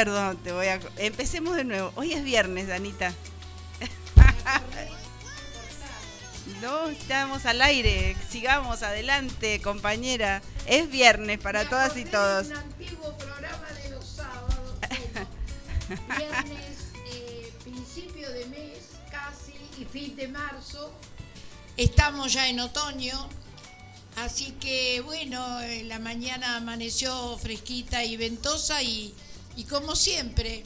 Perdón, te voy a... Empecemos de nuevo. Hoy es viernes, Anita. No, estamos al aire. Sigamos adelante, compañera. Es viernes para todas y todos. Un antiguo programa de los sábados. Bueno, viernes, eh, principio de mes, casi, y fin de marzo. Estamos ya en otoño. Así que bueno, eh, la mañana amaneció fresquita y ventosa y, y como siempre,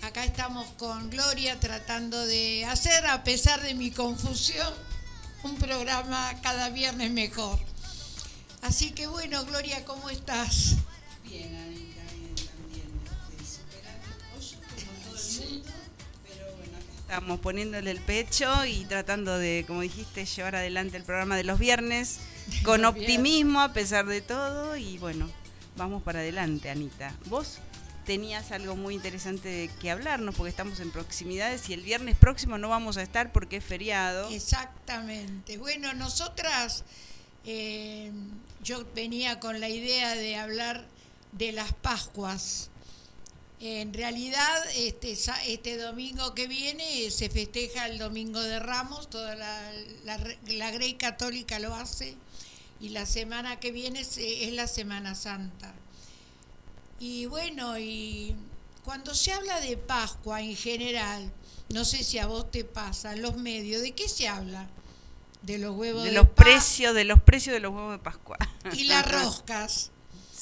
acá estamos con Gloria tratando de hacer, a pesar de mi confusión, un programa cada viernes mejor. Así que bueno, Gloria, ¿cómo estás? Bien, Anita, bien, también. este, Superando como todo el mundo, pero bueno, acá estamos poniéndole el pecho y tratando de, como dijiste, llevar adelante el programa de los viernes con optimismo a pesar de todo y bueno, vamos para adelante, Anita. Vos tenías algo muy interesante de que hablarnos porque estamos en proximidades y el viernes próximo no vamos a estar porque es feriado. Exactamente. Bueno, nosotras, eh, yo venía con la idea de hablar de las Pascuas. En realidad, este, este domingo que viene se festeja el Domingo de Ramos, toda la, la, la Grey Católica lo hace, y la semana que viene es la Semana Santa. Y bueno, y cuando se habla de Pascua en general, no sé si a vos te pasa, en los medios, ¿de qué se habla? De los huevos De de, los precios, de los precios de los huevos de Pascua. y las roscas.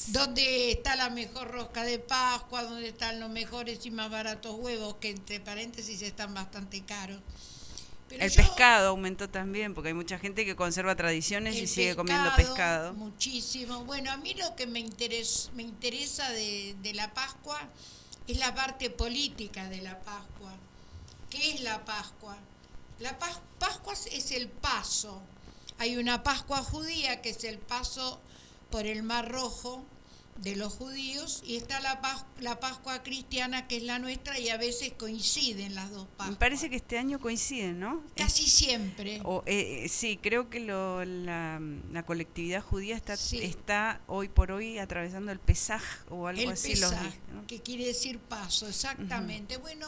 ¿Dónde está la mejor rosca de Pascua? ¿Dónde están los mejores y más baratos huevos? Que entre paréntesis están bastante caros. Pero El yo- pescado aumentó también, porque hay mucha gente que conserva tradiciones y sigue comiendo pescado. Muchísimo. Bueno, a mí lo que me, interes- me interesa de, de la Pascua es la parte política de la Pascua. ¿Qué es la Pascua? La Pas- Pascua es el paso. Hay una Pascua judía que es el paso por el Mar Rojo de los judíos y está la, Pas- la Pascua cristiana que es la nuestra y a veces coinciden las dos Pascuas. Me parece que este año coinciden, ¿no? Casi siempre. O, eh, eh, sí, creo que lo- la, la colectividad judía está, Sí. está hoy por hoy atravesando el Pesaj o algo el así. que quiere decir paso, exactamente. Bueno,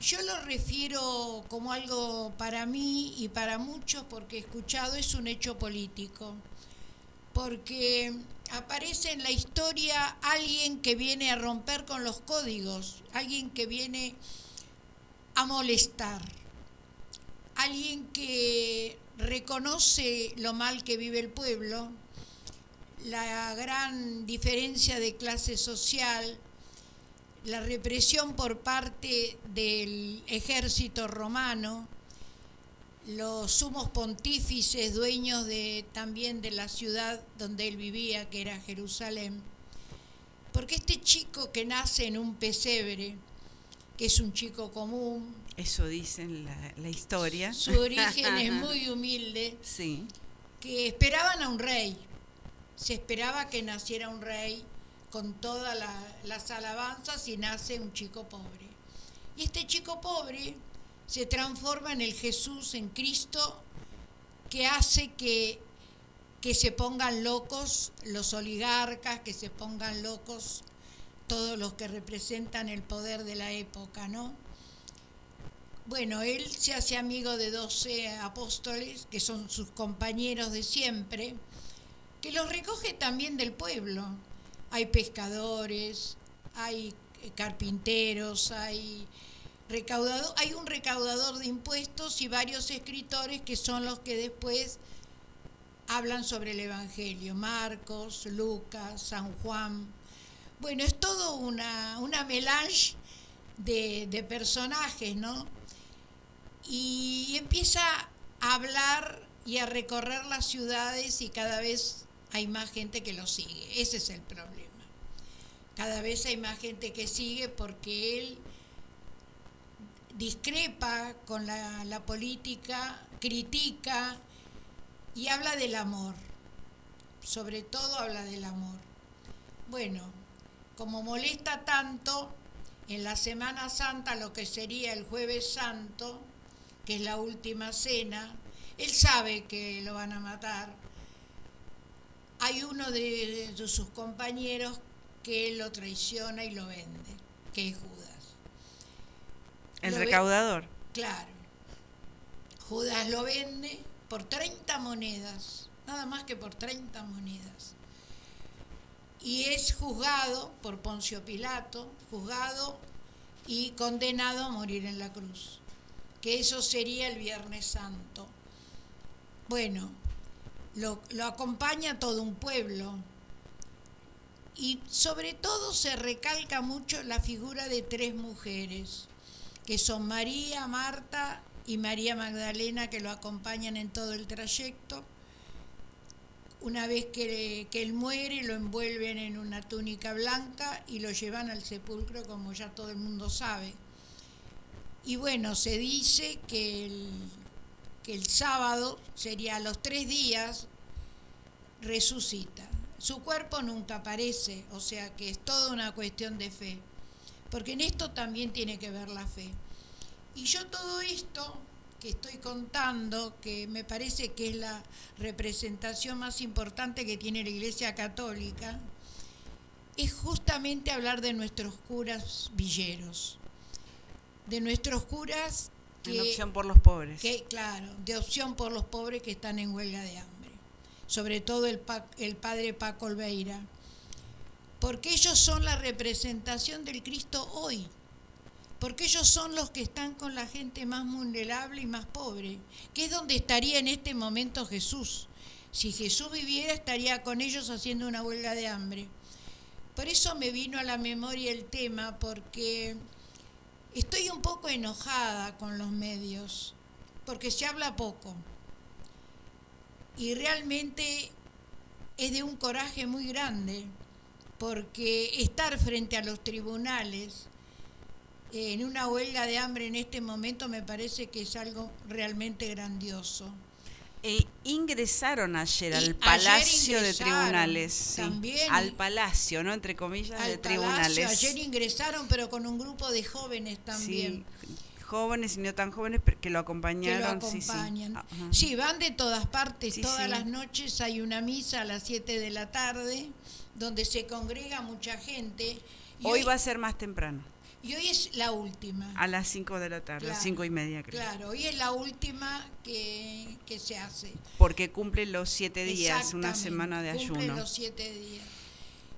yo lo refiero como algo para mí y para muchos, porque he escuchado, es un hecho político. Porque aparece en la historia alguien que viene a romper con los códigos, alguien que viene a molestar, alguien que reconoce lo mal que vive el pueblo, la gran diferencia de clase social, la represión por parte del ejército romano, los sumos pontífices dueños de, también de la ciudad donde él vivía, que era Jerusalén. Porque este chico que nace en un pesebre, que es un chico común, Eso dicen la, la historia. su origen es muy humilde, Sí. que esperaban a un rey. Se esperaba que naciera un rey con todas la- las alabanzas y nace un chico pobre. Y este chico pobre se transforma en el Jesús, en Cristo, que hace que, que se pongan locos los oligarcas, que se pongan locos todos los que representan el poder de la época, ¿no? Bueno, él se hace amigo de 12 apóstoles, que son sus compañeros de siempre, que los recoge también del pueblo. Hay pescadores, hay eh, carpinteros, hay recaudador, hay un recaudador de impuestos y varios escritores que son los que después hablan sobre el Evangelio, Marcos, Lucas, San Juan. Bueno, es todo una, una melange de, de personajes, ¿no? Y empieza a hablar y a recorrer las ciudades y cada vez hay más gente que lo sigue. Ese es el problema. Cada vez hay más gente que sigue porque él discrepa con la, la política, critica y habla del amor. Sobre todo habla del amor. Bueno, como molesta tanto, en la Semana Santa, lo que sería el jueves santo, que es la última cena, él sabe que lo van a matar. Hay uno de, de sus compañeros que lo traiciona y lo vende, que es Judas. El Lo recaudador. Claro. Judas lo vende por 30 monedas, nada más que por 30 monedas. Y es juzgado por Poncio Pilato, juzgado y condenado a morir en la cruz. Que eso sería el Viernes Santo. Bueno, lo, lo acompaña todo un pueblo. Y sobre todo se recalca mucho la figura de tres mujeres que son María, Marta y María Magdalena, que lo acompañan en todo el trayecto. Una vez que, que él muere, lo envuelven en una túnica blanca y lo llevan al sepulcro, como ya todo el mundo sabe. Y bueno, se dice que el, que el sábado, sería a los tres días, resucita. Su cuerpo nunca aparece, o sea que es toda una cuestión de fe porque en esto también tiene que ver la fe. Y yo todo esto que estoy contando, que me parece que es la representación más importante que tiene la Iglesia Católica, es justamente hablar de nuestros curas villeros, de nuestros curas En que, opción por los pobres. que, claro, de opción por los pobres que están en huelga de hambre, sobre todo el, pa- el padre Paco Olveira, porque ellos son la representación del Cristo hoy, porque ellos son los que están con la gente más vulnerable y más pobre, que es donde estaría en este momento Jesús. Si Jesús viviera, estaría con ellos haciendo una huelga de hambre. Por eso me vino a la memoria el tema, porque estoy un poco enojada con los medios, porque se habla poco. Y realmente es de un coraje muy grande, porque estar frente a los tribunales eh, en una huelga de hambre en este momento me parece que es algo realmente grandioso. E ingresaron ayer Y al ayer Palacio de Tribunales. sí. también. Al Palacio, ¿no? Entre comillas, de Al Tribunales. Palacio, ayer ingresaron, pero con un grupo de jóvenes también. Sí, jóvenes y no tan jóvenes pero que lo que lo acompañaron. sí, sí. acompañan. Ajá. Sí, van de todas partes, Sí, todas sí. las noches hay una misa a las 7 de la tarde, donde se congrega mucha gente. Y Hoy va a ser más temprano, y hoy es la última. a las 5 de la tarde, Claro, 5 y media creo. Claro, hoy es la última que, que se hace. Porque cumple los 7 días, una semana de cumple ayuno. los siete días.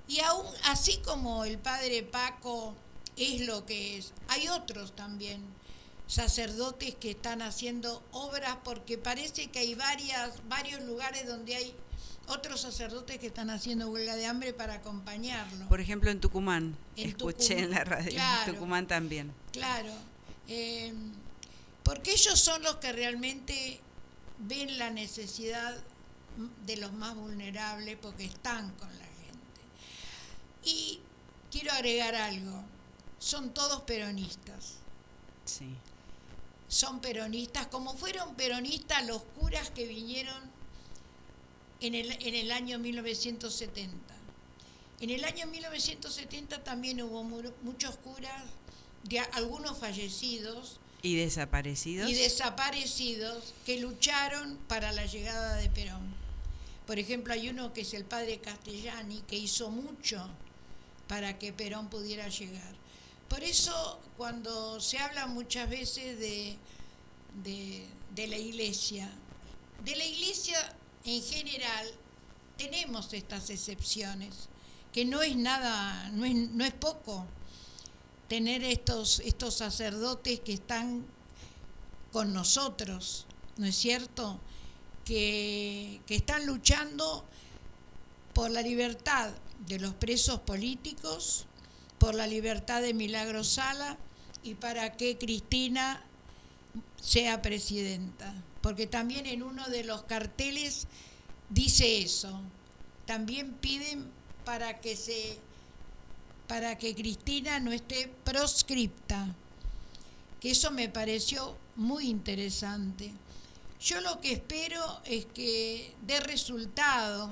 Y aún así como el padre Paco es lo que es, hay otros también sacerdotes que están haciendo obras porque parece que hay varias, varios lugares donde hay otros sacerdotes que están haciendo huelga de hambre para acompañarlo. Por ejemplo, en Tucumán, En escuché en la radio, claro. en Tucumán también. Claro, eh, porque ellos son los que realmente ven la necesidad de los más vulnerables porque están con la gente. Y quiero agregar algo, son todos peronistas, Sí. son peronistas, como fueron peronistas los curas que vinieron en el, en el año 1970. En el año 1970 también hubo mu- muchos curas, de, algunos fallecidos, ¿Y desaparecidos? y desaparecidos que lucharon para la llegada de Perón. Por ejemplo, hay uno que es el padre Castellani, que hizo mucho para que Perón pudiera llegar. Por eso, cuando se habla muchas veces de, de, de la iglesia, de la iglesia en general, tenemos estas excepciones, que no es nada, no es, no es poco tener estos, estos sacerdotes que están con nosotros, ¿no es cierto? Que, que están luchando por la libertad de los presos políticos, por la libertad de Milagro Sala y para que Cristina sea presidenta. Porque también en uno de los carteles dice eso. También piden para que se para que Cristina no esté proscripta. Que eso me pareció muy interesante. Yo lo que espero es que dé resultado,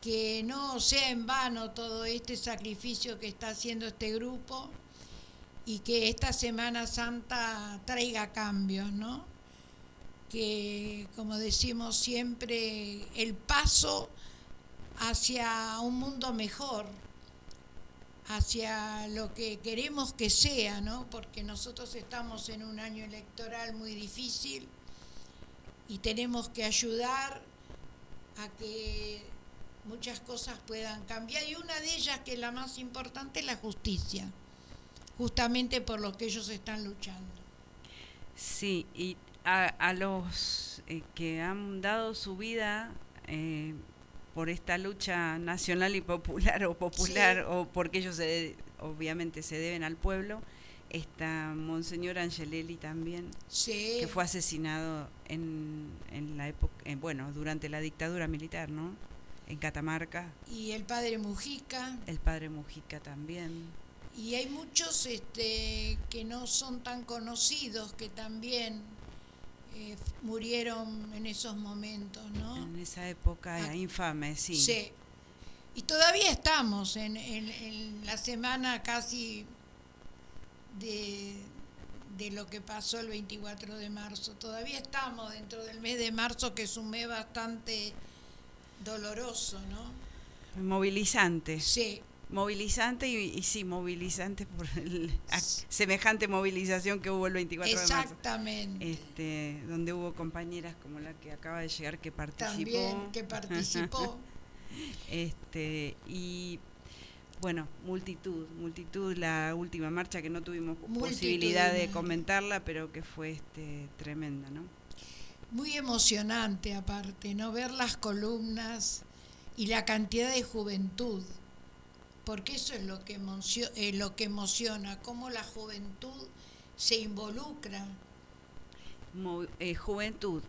que no sea en vano todo este sacrificio que está haciendo este grupo y que esta Semana Santa traiga cambios, ¿no? Que, como decimos siempre, el paso hacia un mundo mejor, hacia lo que queremos que sea, ¿no? Porque nosotros estamos en un año electoral muy difícil y tenemos que ayudar a que muchas cosas puedan cambiar y una de ellas que es la más importante es la justicia, justamente por lo que ellos están luchando. Sí, y a, los eh, que han dado su vida eh, por esta lucha nacional y popular o popular o porque ellos obviamente se deben al pueblo, está Monseñor Angelelli también, que fue asesinado en, en la época, bueno, durante la dictadura militar, ¿no? En Catamarca. Y el padre Mujica. El padre Mujica también. Y hay muchos este, que no son tan conocidos que también eh, murieron en esos momentos, ¿no? En esa época ah, infame, sí. Sí. Y todavía estamos en, en, la semana casi de, de, lo que pasó el 24 de marzo. Todavía estamos dentro del mes de marzo, que es un mes bastante doloroso, ¿no? Movilizante. Sí movilizante y, sí, movilizante por el, semejante movilización que hubo el 24 de marzo. Exactamente. Este, donde hubo compañeras como la que acaba de llegar que participó. También que participó. este, y bueno, multitud, multitud, la última marcha que no tuvimos posibilidad de comentarla, pero que fue este, tremenda, ¿no? Muy emocionante aparte, ¿no? Ver las columnas y la cantidad de juventud porque eso es lo que, emociona, eh, lo que emociona, cómo la juventud se involucra. Eh, juventud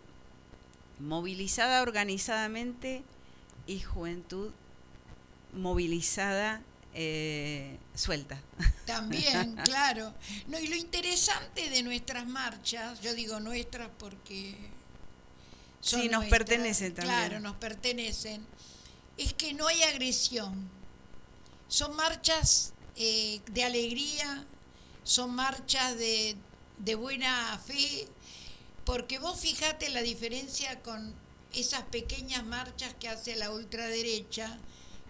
movilizada organizadamente y juventud movilizada eh, suelta. También, claro. No, y lo interesante de nuestras marchas, yo digo nuestras porque... sí, nos pertenecen también. Claro, nos pertenecen, es que no hay agresión son marchas eh, de alegría, son marchas de, buena fe, porque vos fijate la diferencia con esas pequeñas marchas que hace la ultraderecha,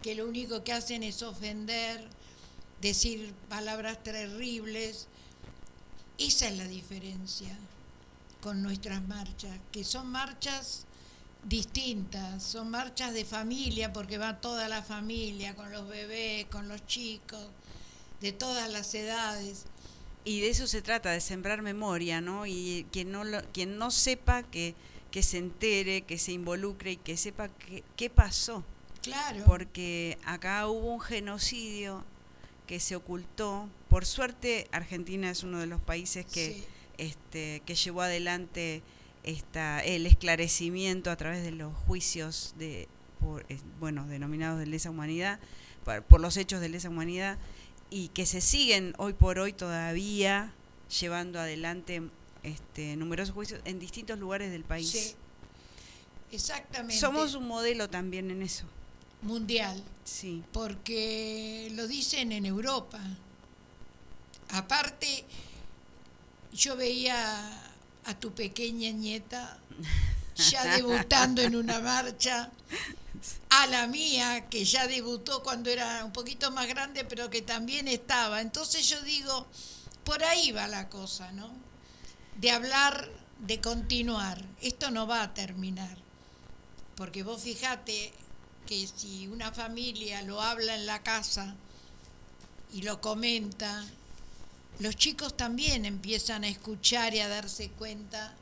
que lo único que hacen es ofender, decir palabras terribles. Esa es la diferencia con nuestras marchas, que son marchas distintas, son marchas de familia porque va toda la familia, con los bebés, con los chicos, de todas las edades. Y de eso se trata, de sembrar memoria, ¿no? Y quien no, lo, quien no sepa que, que se entere, que se involucre y que sepa qué pasó. Claro. Porque acá hubo un genocidio que se ocultó. Por suerte, Argentina es uno de los países que, este, que llevó adelante esta, el esclarecimiento a través de los juicios de, por, eh, bueno, denominados de lesa humanidad, por, los hechos de lesa humanidad, y que se siguen hoy por hoy todavía llevando adelante este, numerosos juicios en distintos lugares del país. Sí, exactamente. Somos un modelo también en eso. Mundial. Sí. Porque lo dicen en Europa. Aparte, yo veía a tu pequeña nieta ya debutando en una marcha, a la mía que ya debutó cuando era un poquito más grande, pero que también estaba. Entonces yo digo, por ahí va la cosa, ¿no? De hablar, de continuar. Esto no va a terminar. Porque vos fijate que si una familia lo habla en la casa y lo comenta los chicos también empiezan a escuchar y a darse cuenta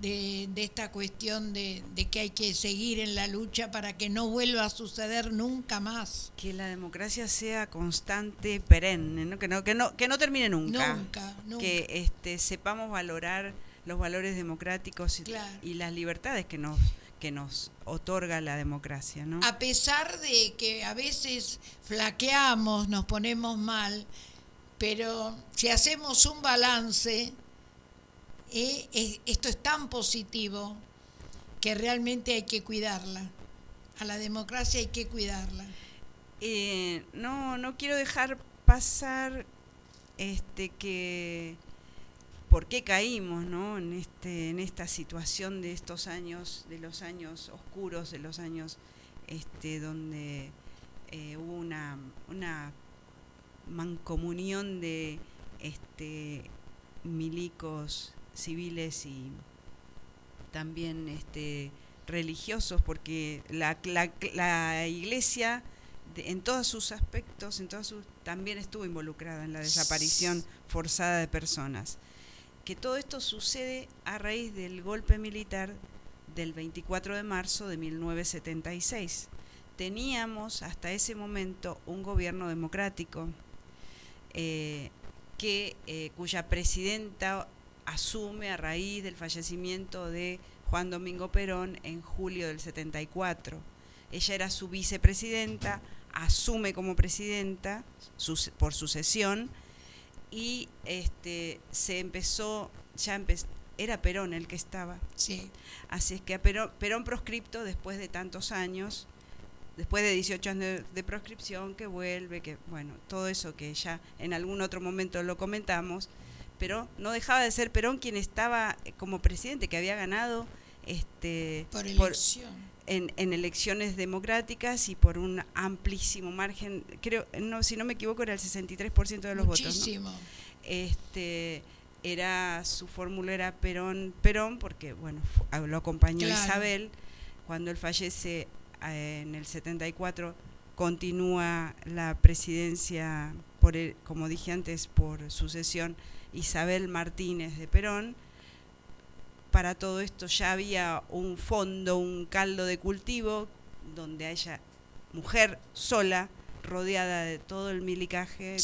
de, esta cuestión de, que hay que seguir en la lucha para que no vuelva a suceder nunca más. Que la democracia sea constante, perenne, Que, no, que, no, que no termine nunca. Nunca, nunca. Que este, sepamos valorar los valores democráticos y, las libertades que nos que nos otorga la democracia, ¿no? A pesar de que a veces flaqueamos, nos ponemos mal, pero si hacemos un balance, eh, esto es tan positivo que realmente hay que cuidarla. A la democracia hay que cuidarla. Eh, no, no quiero dejar pasar este que por qué caímos ¿no? en, este, en esta situación de estos años, de los años oscuros, de los años este, donde eh, hubo una, una mancomunión de este, milicos civiles y también este, religiosos, porque la, la, iglesia en todos sus aspectos, en todos sus, también estuvo involucrada en la desaparición forzada de personas. Que todo esto sucede a raíz del golpe militar del 24 de marzo de 1976. Teníamos hasta ese momento un gobierno democrático eh, que, eh, cuya presidenta asume a raíz del fallecimiento de Juan Domingo Perón en julio del 74. Ella era su vicepresidenta, asume como presidenta por sucesión y este, se empezó, ya era Perón el que estaba. Sí. Así es que a Perón, Perón proscripto después de tantos años, después de 18 años de, proscripción, que vuelve, que bueno, todo eso que ya en algún otro momento lo comentamos, pero no dejaba de ser Perón quien estaba como presidente, que había ganado este, por elección. en, en, elecciones democráticas y por un amplísimo margen, creo, no, si no me equivoco, era el 63% de los Muchísimo. votos. Este, era su fórmula era Perón, Perón, porque bueno, lo acompañó Isabel. Cuando él fallece eh, en el 74, continúa la presidencia, por como dije antes, por sucesión Isabel Martínez de Perón. Para todo esto ya había un fondo, un caldo de cultivo, donde ella, mujer sola, rodeada de todo el milicaje,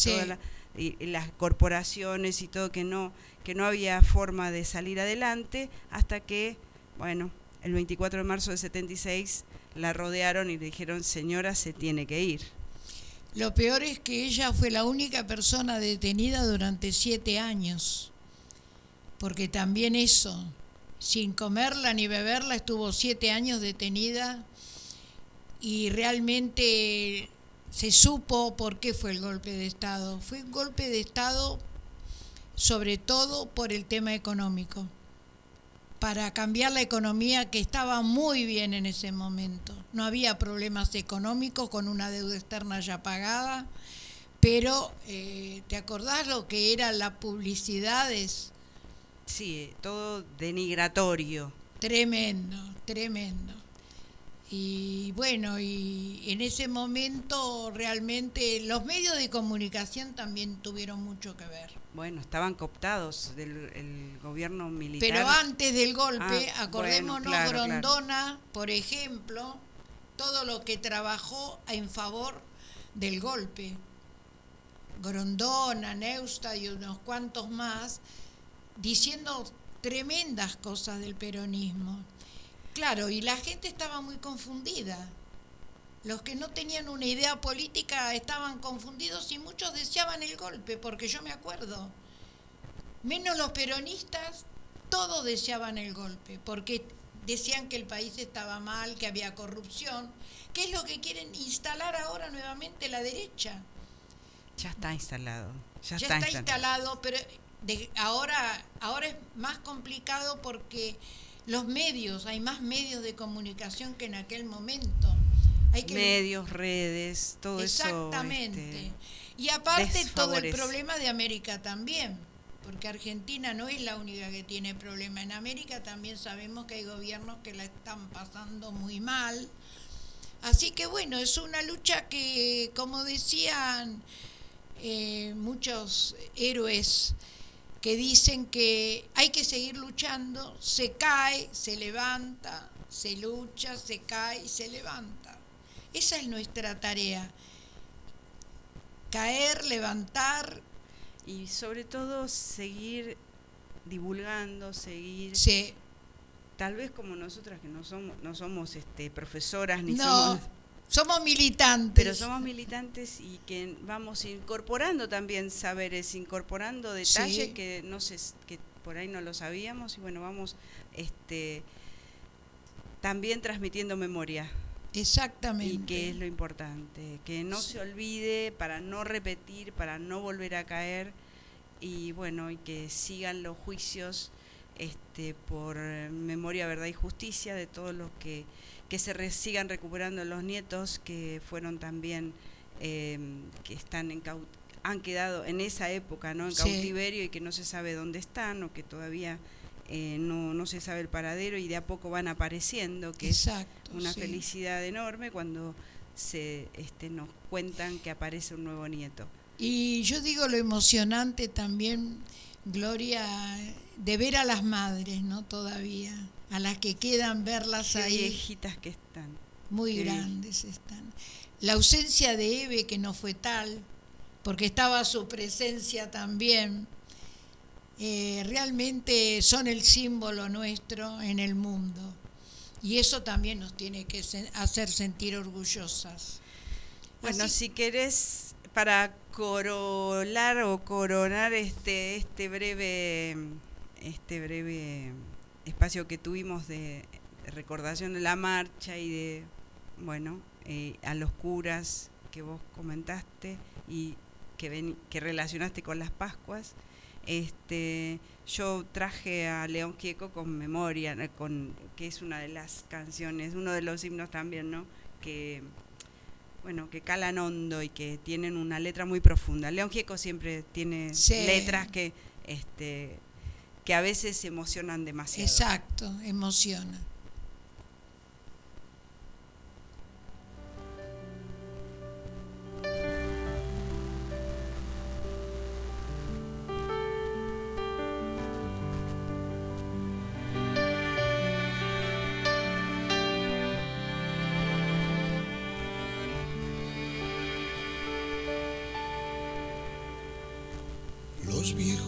y, las corporaciones y todo, que no, que no había forma de salir adelante, hasta que, bueno, el 24 de marzo de 76 la rodearon y le dijeron, señora, se tiene que ir. Lo peor es que ella fue la única persona detenida durante siete años, porque también eso, sin comerla ni beberla, estuvo siete años detenida y realmente se supo por qué fue el golpe de Estado. Fue un golpe de Estado sobre todo por el tema económico para cambiar la economía que estaba muy bien en ese momento. No había problemas económicos con una deuda externa ya pagada, pero eh, ¿te acordás lo que eran las publicidades? Sí, todo denigratorio. Tremendo, tremendo. Y bueno, y en ese momento realmente los medios de comunicación también tuvieron mucho que ver. Bueno, estaban cooptados del gobierno militar. Pero antes del golpe, ah, acordémonos Grondona, por ejemplo, todo lo que trabajó en favor del golpe. Grondona, Neusta y unos cuantos más, diciendo tremendas cosas del peronismo. Claro, y la gente estaba muy confundida. Los que no tenían una idea política estaban confundidos y muchos deseaban el golpe, porque yo me acuerdo. Menos los peronistas, todos deseaban el golpe, porque decían que el país estaba mal, que había corrupción, ¿Qué es lo que quieren instalar ahora nuevamente la derecha. Ya está instalado. Ya, está, instalado, pero ahora, ahora es más complicado porque los medios, hay más medios de comunicación que en aquel momento. Hay medios, redes, todo eso. Exactamente. Este, y aparte todo el problema de América también, porque Argentina no es la única que tiene problema. En América también sabemos que hay gobiernos que la están pasando muy mal. Así que bueno, es una lucha que, como decían eh, muchos héroes, que dicen que hay que seguir luchando, se cae, se levanta, se lucha, se cae y se levanta. Esa es nuestra tarea. Caer, levantar. Y sobre todo seguir divulgando, seguir... Sí. Tal vez como nosotras que no somos, no somos este, profesoras ni somos somos militantes. Pero somos militantes y que vamos incorporando también saberes, incorporando detalles que no sé, que por ahí no lo sabíamos y bueno, vamos este también transmitiendo memoria. Exactamente. Y que es lo importante, que no se olvide para no repetir, para no volver a caer y bueno, y que sigan los juicios este por memoria, verdad y justicia de todos los que que se sigan recuperando los nietos que fueron también, em, que están han quedado en esa época, ¿no? En cautiverio y que no se sabe dónde están o que todavía eh, no, no se sabe el paradero y de a poco van apareciendo, que es una felicidad enorme cuando se este, nos cuentan que aparece un nuevo nieto. Y yo digo lo emocionante también, Gloria, de ver a las madres, ¿no? Todavía, a las que quedan verlas ahí. viejitas que están. Muy grandes están. La ausencia de Eve, que no fue tal, porque estaba su presencia también, eh, realmente son el símbolo nuestro en el mundo. Y eso también nos tiene que hacer sentir orgullosas. Bueno, si querés, para corolar o coronar este, este breve, este breve espacio que tuvimos de recordación de la marcha y de, bueno, eh, a los curas que vos comentaste y que, que relacionaste con las Pascuas, este, yo traje a León Gieco con memoria, eh, con, que es una de las canciones, uno de los himnos también, ¿no? Que, bueno, que calan hondo y que tienen una letra muy profunda. León Gieco siempre tiene letras que, este, que a veces emocionan demasiado. Exacto, emociona.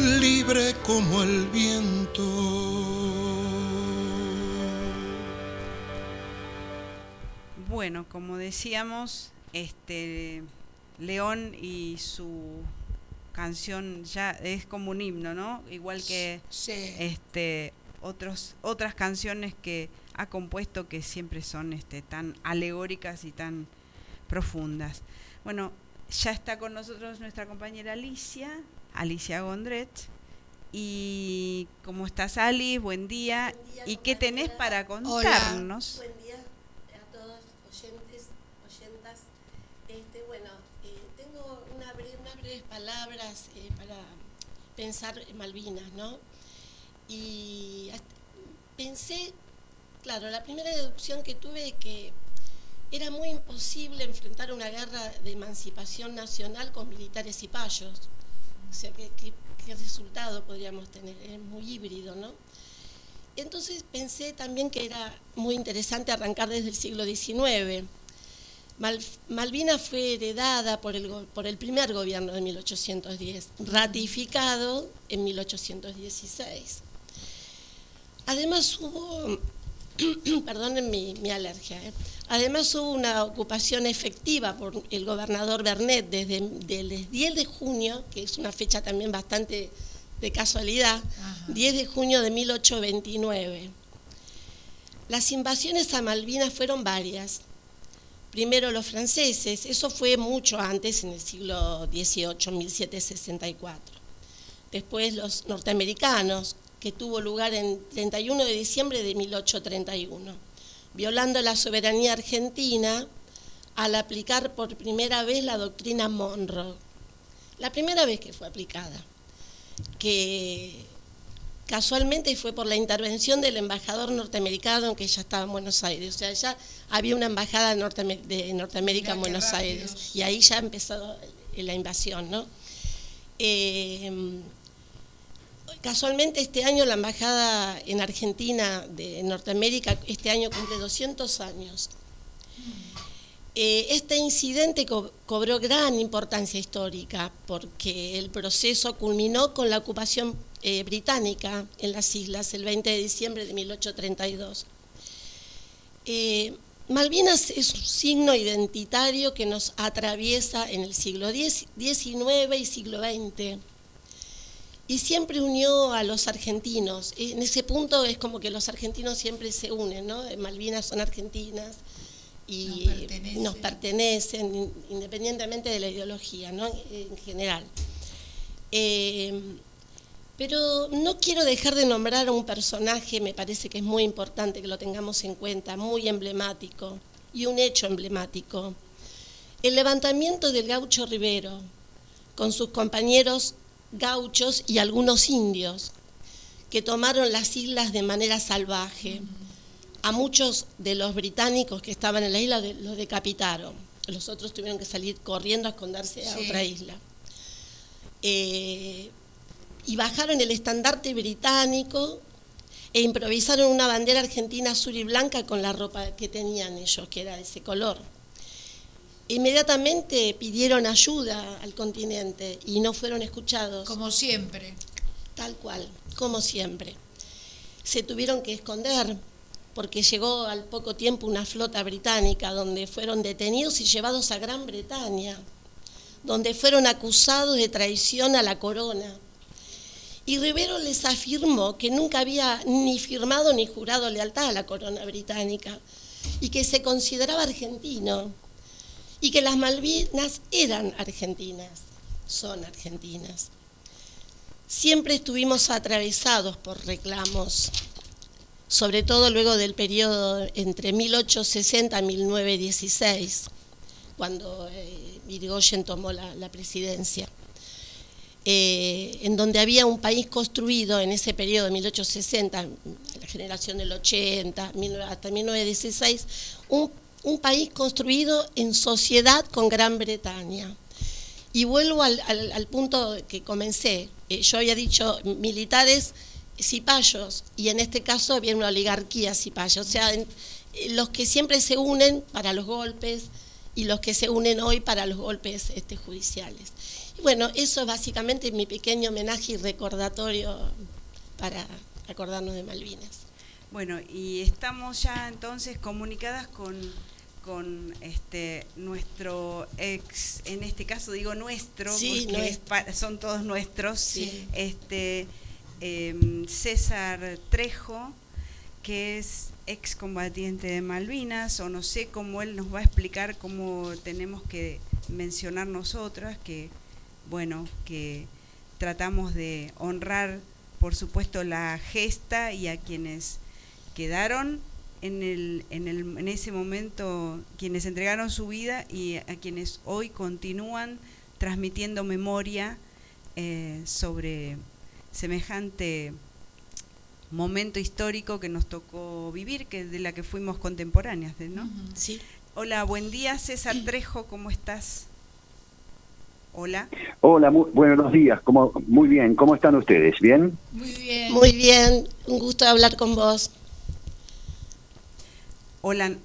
libre como el viento. Bueno, como decíamos, este León y su canción ya es como un himno, ¿no? Igual que este otros otras canciones que ha compuesto que siempre son este tan alegóricas y tan profundas. Bueno, ya está con nosotros nuestra compañera Alicia, Alicia Gondret. Y ¿cómo estás, Ali? Buen día. ¿Y qué tenés para contarnos? palabras eh, para pensar Malvinas, ¿no? Y pensé, claro, la primera deducción que tuve es que era muy imposible enfrentar una guerra de emancipación nacional con militares y payos. O sea, ¿qué, qué resultado podríamos tener? Es muy híbrido, ¿no? Entonces pensé también que era muy interesante arrancar desde el siglo XIX Malvinas fue heredada por el, por el primer gobierno de 1810, ratificado en 1816. Además hubo, perdonen mi, alergia, ¿eh? además hubo una ocupación efectiva por el gobernador Bernet desde, el 10 de junio, que es una fecha también bastante de casualidad, 10 de junio de 1829. Las invasiones a Malvinas fueron varias, primero los franceses, eso fue mucho antes, en el siglo XVIII, 1764. Después los norteamericanos, que tuvo lugar en 31 de diciembre de 1831, violando la soberanía argentina al aplicar por primera vez la doctrina Monroe. La primera vez que fue aplicada, que casualmente fue por la intervención del embajador norteamericano que ya estaba en Buenos Aires. O sea, ya había una embajada de Norteamérica en Buenos Aires y ahí ya empezó la invasión, ¿no? Eh, casualmente este año la embajada en Argentina de Norteamérica, este año cumple 200 años. Eh, este incidente cobró gran importancia histórica porque el proceso culminó con la ocupación eh, británica en las islas el 20 de diciembre de 1832. Eh, Malvinas es un signo identitario que nos atraviesa en el siglo XIX y siglo XX. Y siempre unió a los argentinos. En ese punto es como que los argentinos siempre se unen, ¿no? Malvinas son argentinas y nos pertenecen, independientemente de la ideología, ¿no? En general. Eh, pero no quiero dejar de nombrar a un personaje, me parece que es muy importante que lo tengamos en cuenta, muy emblemático y un hecho emblemático. El levantamiento del gaucho Rivero, con sus compañeros gauchos y algunos indios, que tomaron las islas de manera salvaje. A muchos de los británicos que estaban en la isla los decapitaron. Los otros tuvieron que salir corriendo a esconderse a otra isla. Eh, y bajaron el estandarte británico e improvisaron una bandera argentina azul y blanca con la ropa que tenían ellos, que era de ese color. Inmediatamente pidieron ayuda al continente y no fueron escuchados. Como siempre. Tal cual, como siempre. Se tuvieron que esconder porque llegó al poco tiempo una flota británica donde fueron detenidos y llevados a Gran Bretaña, donde fueron acusados de traición a la corona. Y Rivero les afirmó que nunca había ni firmado ni jurado lealtad a la corona británica y que se consideraba argentino y que las Malvinas eran argentinas, son argentinas. Siempre estuvimos atravesados por reclamos, sobre todo luego del periodo entre 1860 y 1916, cuando eh, tomó la, presidencia. Eh, en donde había un país construido en ese periodo de 1860, la generación del 80, hasta 1916, un un país construido en sociedad con Gran Bretaña. Y vuelvo al, punto que comencé. Eh, yo había dicho militares cipayos y en este caso había una oligarquía cipaya, o sea, eh, los que siempre se unen para los golpes y los que se unen hoy para los golpes este, judiciales. Y bueno, eso es básicamente mi pequeño homenaje y recordatorio para acordarnos de Malvinas. Bueno, y estamos ya entonces comunicadas con con este nuestro ex, en este caso digo nuestro, porque son todos nuestros, este em, César Trejo, que es ex combatiente de Malvinas, o no sé cómo él nos va a explicar cómo tenemos que mencionar nosotras, que bueno, que tratamos de honrar por supuesto la gesta y a quienes quedaron en, el, en, el, en ese momento quienes entregaron su vida y a quienes hoy continúan transmitiendo memoria eh, sobre semejante momento histórico que nos tocó vivir, que de la que fuimos contemporáneas, ¿no? Sí. Hola, buen día, César Trejo, ¿cómo estás? Hola. Hola, buenos días, ¿cómo, muy bien, ¿cómo están ustedes? ¿Bien? Muy bien. Muy bien, un gusto hablar con vos. Hola.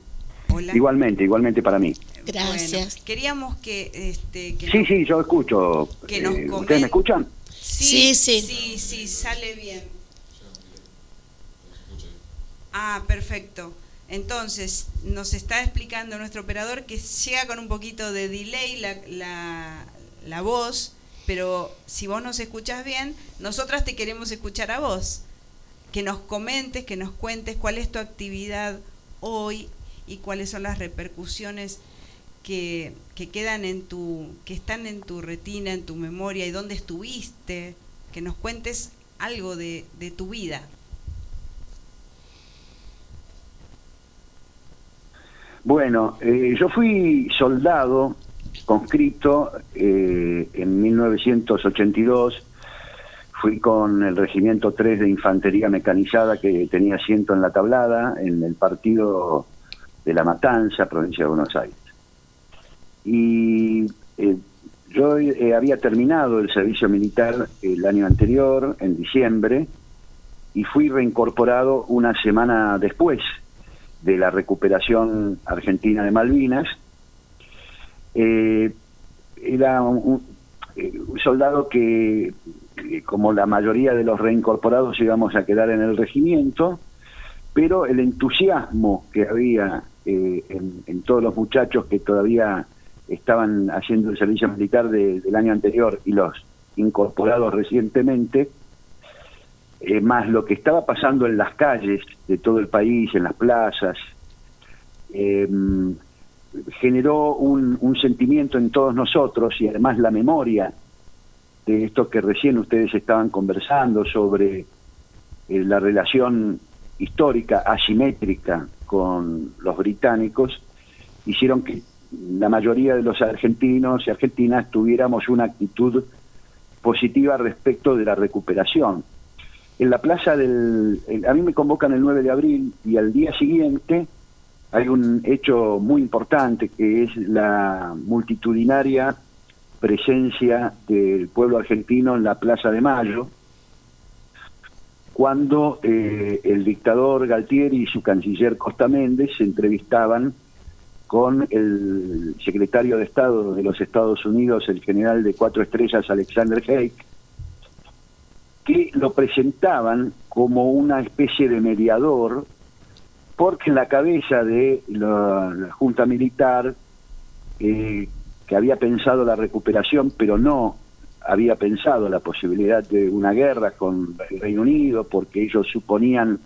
Igualmente, igualmente para mí. Gracias. queríamos que... Este, sí, sí, yo escucho. Que nos eh, ¿Ustedes me escuchan? Sí, sí, sí, sí, sale bien. Ah, perfecto. Entonces, nos está explicando nuestro operador que llega con un poquito de delay la, la, la voz, pero si vos nos escuchas bien, nosotras te queremos escuchar a vos. Que nos comentes, que nos cuentes cuál es tu actividad hoy y cuáles son las repercusiones que, quedan en tu, que están en tu retina, en tu memoria y dónde estuviste, que nos cuentes algo de, tu vida. Bueno, eh, yo fui soldado conscrito eh, en 1982 fui con el Regimiento 3 de Infantería Mecanizada que tenía asiento en la tablada en el partido de La Matanza, provincia de Buenos Aires. Y eh, yo eh, había terminado el servicio militar el año anterior, en diciembre, y fui reincorporado una semana después de la recuperación argentina de Malvinas. Eh, era un, soldado que como la mayoría de los reincorporados íbamos a quedar en el regimiento, pero el entusiasmo que había eh, en, todos los muchachos que todavía estaban haciendo el servicio militar del año anterior y los incorporados recientemente, eh, más lo que estaba pasando en las calles de todo el país, en las plazas, eh, generó un, sentimiento en todos nosotros y además la memoria de esto que recién ustedes estaban conversando sobre eh, la relación histórica asimétrica con los británicos, hicieron que la mayoría de los argentinos y argentinas tuviéramos una actitud positiva respecto de la recuperación. En la plaza del... A mí me convocan el 9 de abril y al día siguiente hay un hecho muy importante que es la multitudinaria presencia del pueblo argentino en la Plaza de Mayo, cuando eh, el dictador Galtieri y su canciller Costa Méndez se entrevistaban con el secretario de Estado de los Estados Unidos, el general de cuatro estrellas Alexander Haig, que lo presentaban como una especie de mediador, porque en la cabeza de la, Junta Militar, eh, había pensado la recuperación, pero no había pensado la posibilidad de una guerra con el Reino Unido, porque ellos suponían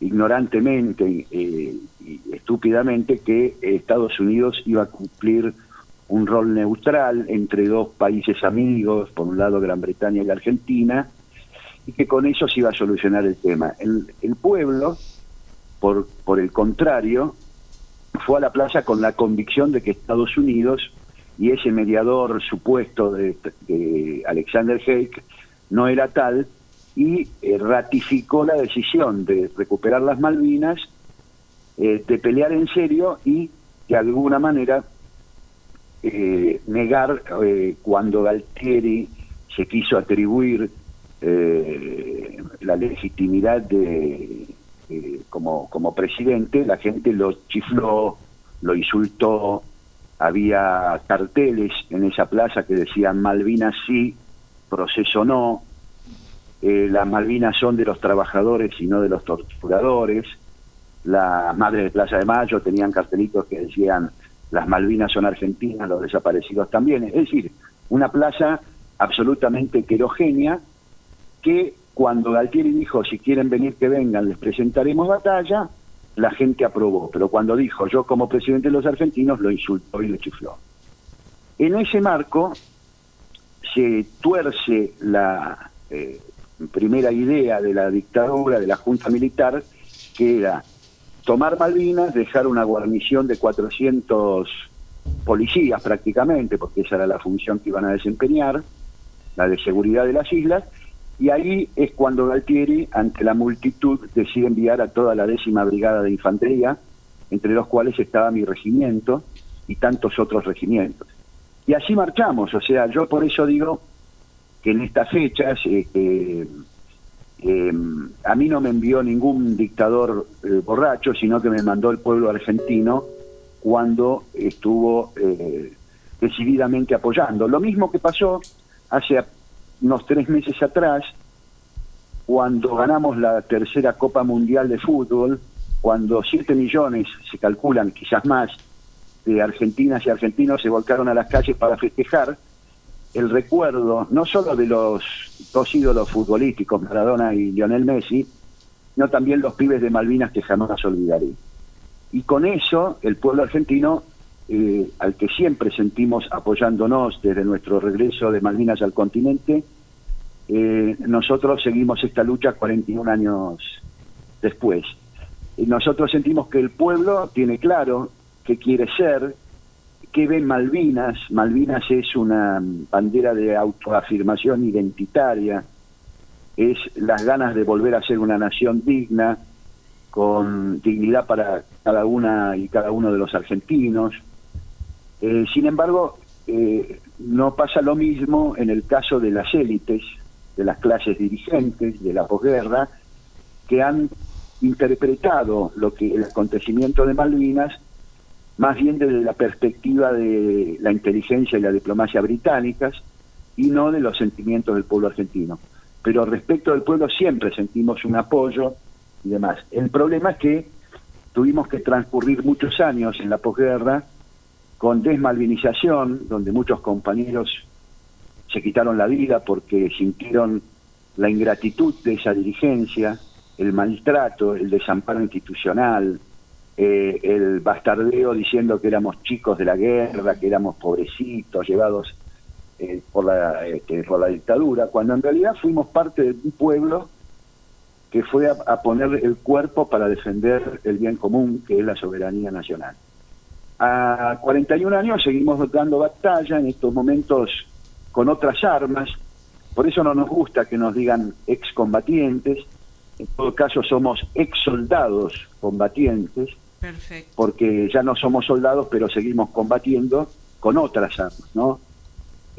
ignorantemente eh, y estúpidamente que Estados Unidos iba a cumplir un rol neutral entre dos países amigos, por un lado Gran Bretaña y Argentina, y que con eso se iba a solucionar el tema. El, el pueblo, por, por el contrario, fue a la plaza con la convicción de que Estados Unidos y ese mediador supuesto de, de Alexander Haig no era tal y eh, ratificó la decisión de recuperar las Malvinas, eh, de pelear en serio y de alguna manera eh, negar cuando Galtieri se quiso atribuir la legitimidad de como, como presidente, la gente lo chifló, lo insultó, había carteles en esa plaza que decían Malvinas sí, proceso no, eh, las Malvinas son de los trabajadores y no de los torturadores, las madres de Plaza de Mayo tenían cartelitos que decían las Malvinas son argentinas, los desaparecidos también, es decir, una plaza absolutamente heterogénea que cuando Galtieri dijo si quieren venir que vengan les presentaremos batalla, la gente aprobó, pero cuando dijo yo como presidente de los argentinos lo insultó y lo chifló. En ese marco se tuerce la eh, primera idea de la dictadura, de la Junta Militar, que era tomar Malvinas, dejar una guarnición de 400 policías prácticamente, porque esa era la función que iban a desempeñar, la de seguridad de las islas, y ahí es cuando Galtieri, ante la multitud, decide enviar a toda la décima brigada de infantería, entre los cuales estaba mi regimiento y tantos otros regimientos. Y así marchamos, o sea, yo por eso digo que en estas fechas eh, eh, a mí no me envió ningún dictador eh, borracho, sino que me mandó el pueblo argentino cuando estuvo decididamente apoyando. Lo mismo que pasó hace unos tres meses atrás, cuando ganamos la tercera Copa Mundial de Fútbol, cuando siete millones, se calculan quizás más, de argentinas y argentinos se volcaron a las calles para festejar, el recuerdo no solo de los dos ídolos futbolísticos, Maradona y Lionel Messi, sino también los pibes de Malvinas que jamás olvidaré. Y con eso el pueblo argentino, eh, al que siempre sentimos apoyándonos desde nuestro regreso de Malvinas al continente, eh, nosotros seguimos esta lucha 41 años después. Nosotros sentimos que el pueblo tiene claro qué quiere ser, ¿Qué ven Malvinas? Malvinas es una bandera de autoafirmación identitaria, es las ganas de volver a ser una nación digna, con dignidad para cada una y cada uno de los argentinos. Eh, sin embargo, eh, no pasa lo mismo en el caso de las élites, de las clases dirigentes de la posguerra, que han interpretado lo que el acontecimiento de Malvinas más bien desde la perspectiva de la inteligencia y la diplomacia británicas y no de los sentimientos del pueblo argentino. Pero respecto del pueblo siempre sentimos un apoyo y demás. El problema es que tuvimos que transcurrir muchos años en la posguerra con desmalvinización, donde muchos compañeros se quitaron la vida porque sintieron la ingratitud de esa dirigencia, el maltrato, el desamparo institucional, eh, el bastardeo diciendo que éramos chicos de la guerra, que éramos pobrecitos, llevados eh, por, la, este, por la dictadura, cuando en realidad fuimos parte de un pueblo que fue a, poner el cuerpo para defender el bien común, que es la soberanía nacional. A 41 años seguimos dando batalla, en estos momentos con otras armas, por eso no nos gusta que nos digan excombatientes, en todo caso somos ex soldados combatientes, porque ya no somos soldados, pero seguimos combatiendo con otras armas, ¿no?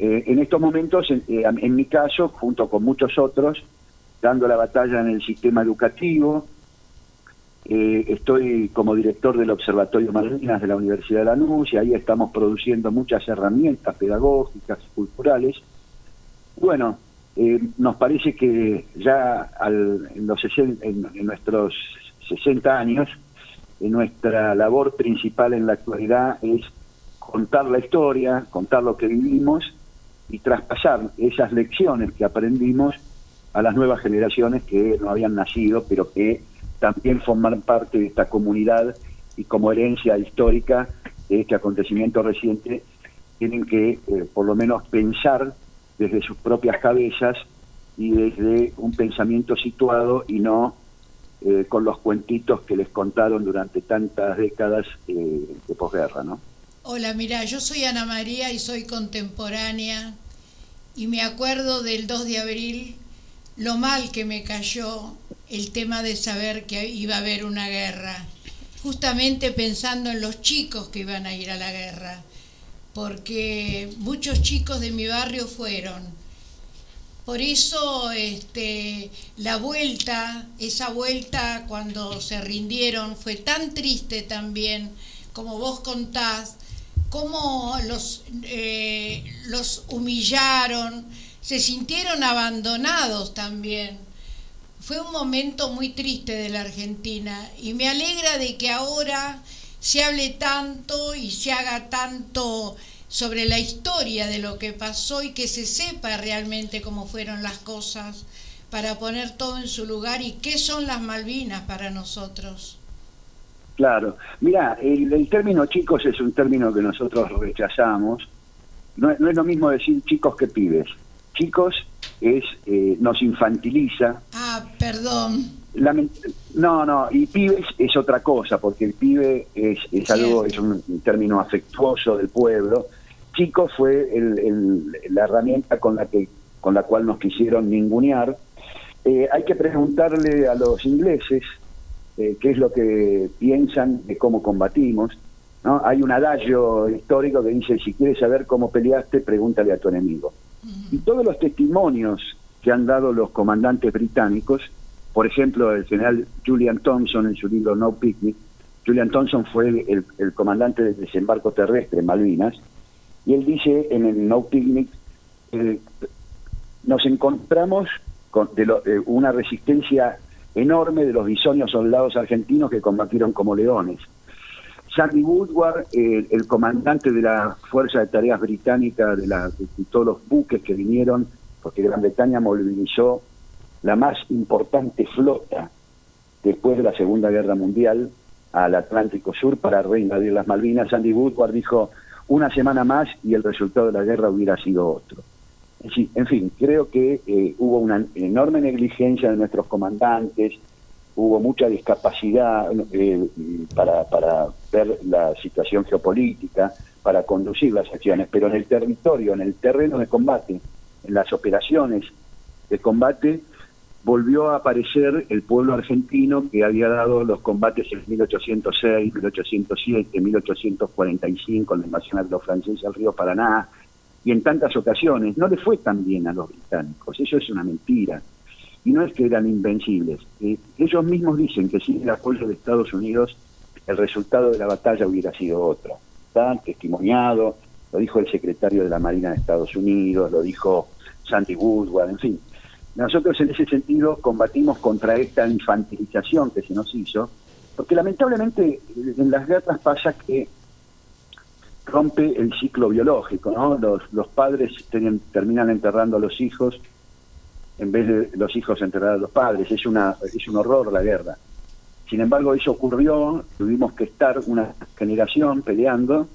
Eh, en estos momentos, en, eh, en mi caso, junto con muchos otros, dando la batalla en el sistema educativo. Eh, estoy como director del Observatorio Malvinas de la Universidad de Lanús y ahí estamos produciendo muchas herramientas pedagógicas, culturales. Bueno, eh, nos parece que ya en, los en, nuestros 60 años, nuestra labor principal en la actualidad es contar la historia, contar lo que vivimos y traspasar esas lecciones que aprendimos a las nuevas generaciones que no habían nacido, pero que también forman parte de esta comunidad y como herencia histórica de este acontecimiento reciente, tienen que eh, por lo menos pensar desde sus propias cabezas y desde un pensamiento situado y no eh, con los cuentitos que les contaron durante tantas décadas eh, de posguerra, ¿no? Hola, mira, yo soy Ana María y soy contemporánea y me acuerdo del 2 de abril lo mal que me cayó el tema de saber que iba a haber una guerra, justamente pensando en los chicos que iban a ir a la guerra, porque muchos chicos de mi barrio fueron. Por eso este, la vuelta, esa vuelta cuando se rindieron fue tan triste también, como vos contás, cómo los, eh, los humillaron, se sintieron abandonados también. Fue un momento muy triste de la Argentina y me alegra de que ahora se hable tanto y se haga tanto sobre la historia de lo que pasó y que se sepa realmente cómo fueron las cosas para poner todo en su lugar y qué son las Malvinas para nosotros. Claro, mira, el, término chicos es un término que nosotros rechazamos. no es lo mismo decir chicos que pibes chicos es eh, nos infantiliza. Ah, perdón. no, no, y pibes es otra cosa, porque el pibe es, es algo, es un término afectuoso del pueblo. Chicos fue la herramienta con la que con la cual nos quisieron ningunear. Eh, hay que preguntarle a los ingleses eh, qué es lo que piensan de cómo combatimos. ¿no? Hay un adagio histórico que dice, si quieres saber cómo peleaste, pregúntale a tu enemigo. Y todos los testimonios que han dado los comandantes británicos, por ejemplo, el general Julian Thompson en su libro No Picnic, Julian Thompson fue el, comandante del desembarco terrestre en Malvinas, y él dice en el No Picnic, eh, nos encontramos con de eh, una resistencia enorme de los bisonios soldados argentinos que combatieron como leones. Sandy Woodward, el comandante de la Fuerza de Tareas Británica, de, la, todos los buques que vinieron, porque Gran Bretaña movilizó la más importante flota después de la Segunda Guerra Mundial al Atlántico Sur para reinvadir las Malvinas. Sandy Woodward dijo una semana más y el resultado de la guerra hubiera sido otro. En fin, creo que eh, hubo una enorme negligencia de nuestros comandantes, hubo mucha discapacidad eh, para, para ver la situación geopolítica, para conducir las acciones, pero en el territorio, en el terreno de combate, en las operaciones de combate, volvió a aparecer el pueblo argentino que había dado los combates en 1806, 1807, 1845, en la invasión franceses al río Paraná, y en tantas ocasiones. No le fue tan bien a los británicos, eso es una mentira y no es que eran invencibles. Eh, ellos mismos dicen que sin el apoyo de Estados Unidos el resultado de la batalla hubiera sido otro. Está testimoniado, lo dijo el secretario de la Marina de Estados Unidos, lo dijo Sandy Woodward, en fin. Nosotros en ese sentido combatimos contra esta infantilización que se nos hizo, porque lamentablemente en las guerras pasa que rompe el ciclo biológico, ¿no? Los, los padres terminan enterrando a los hijos en vez de los hijos enterrar a los padres. Es, una, es un horror la guerra. Sin embargo, eso ocurrió, tuvimos que estar una generación peleando,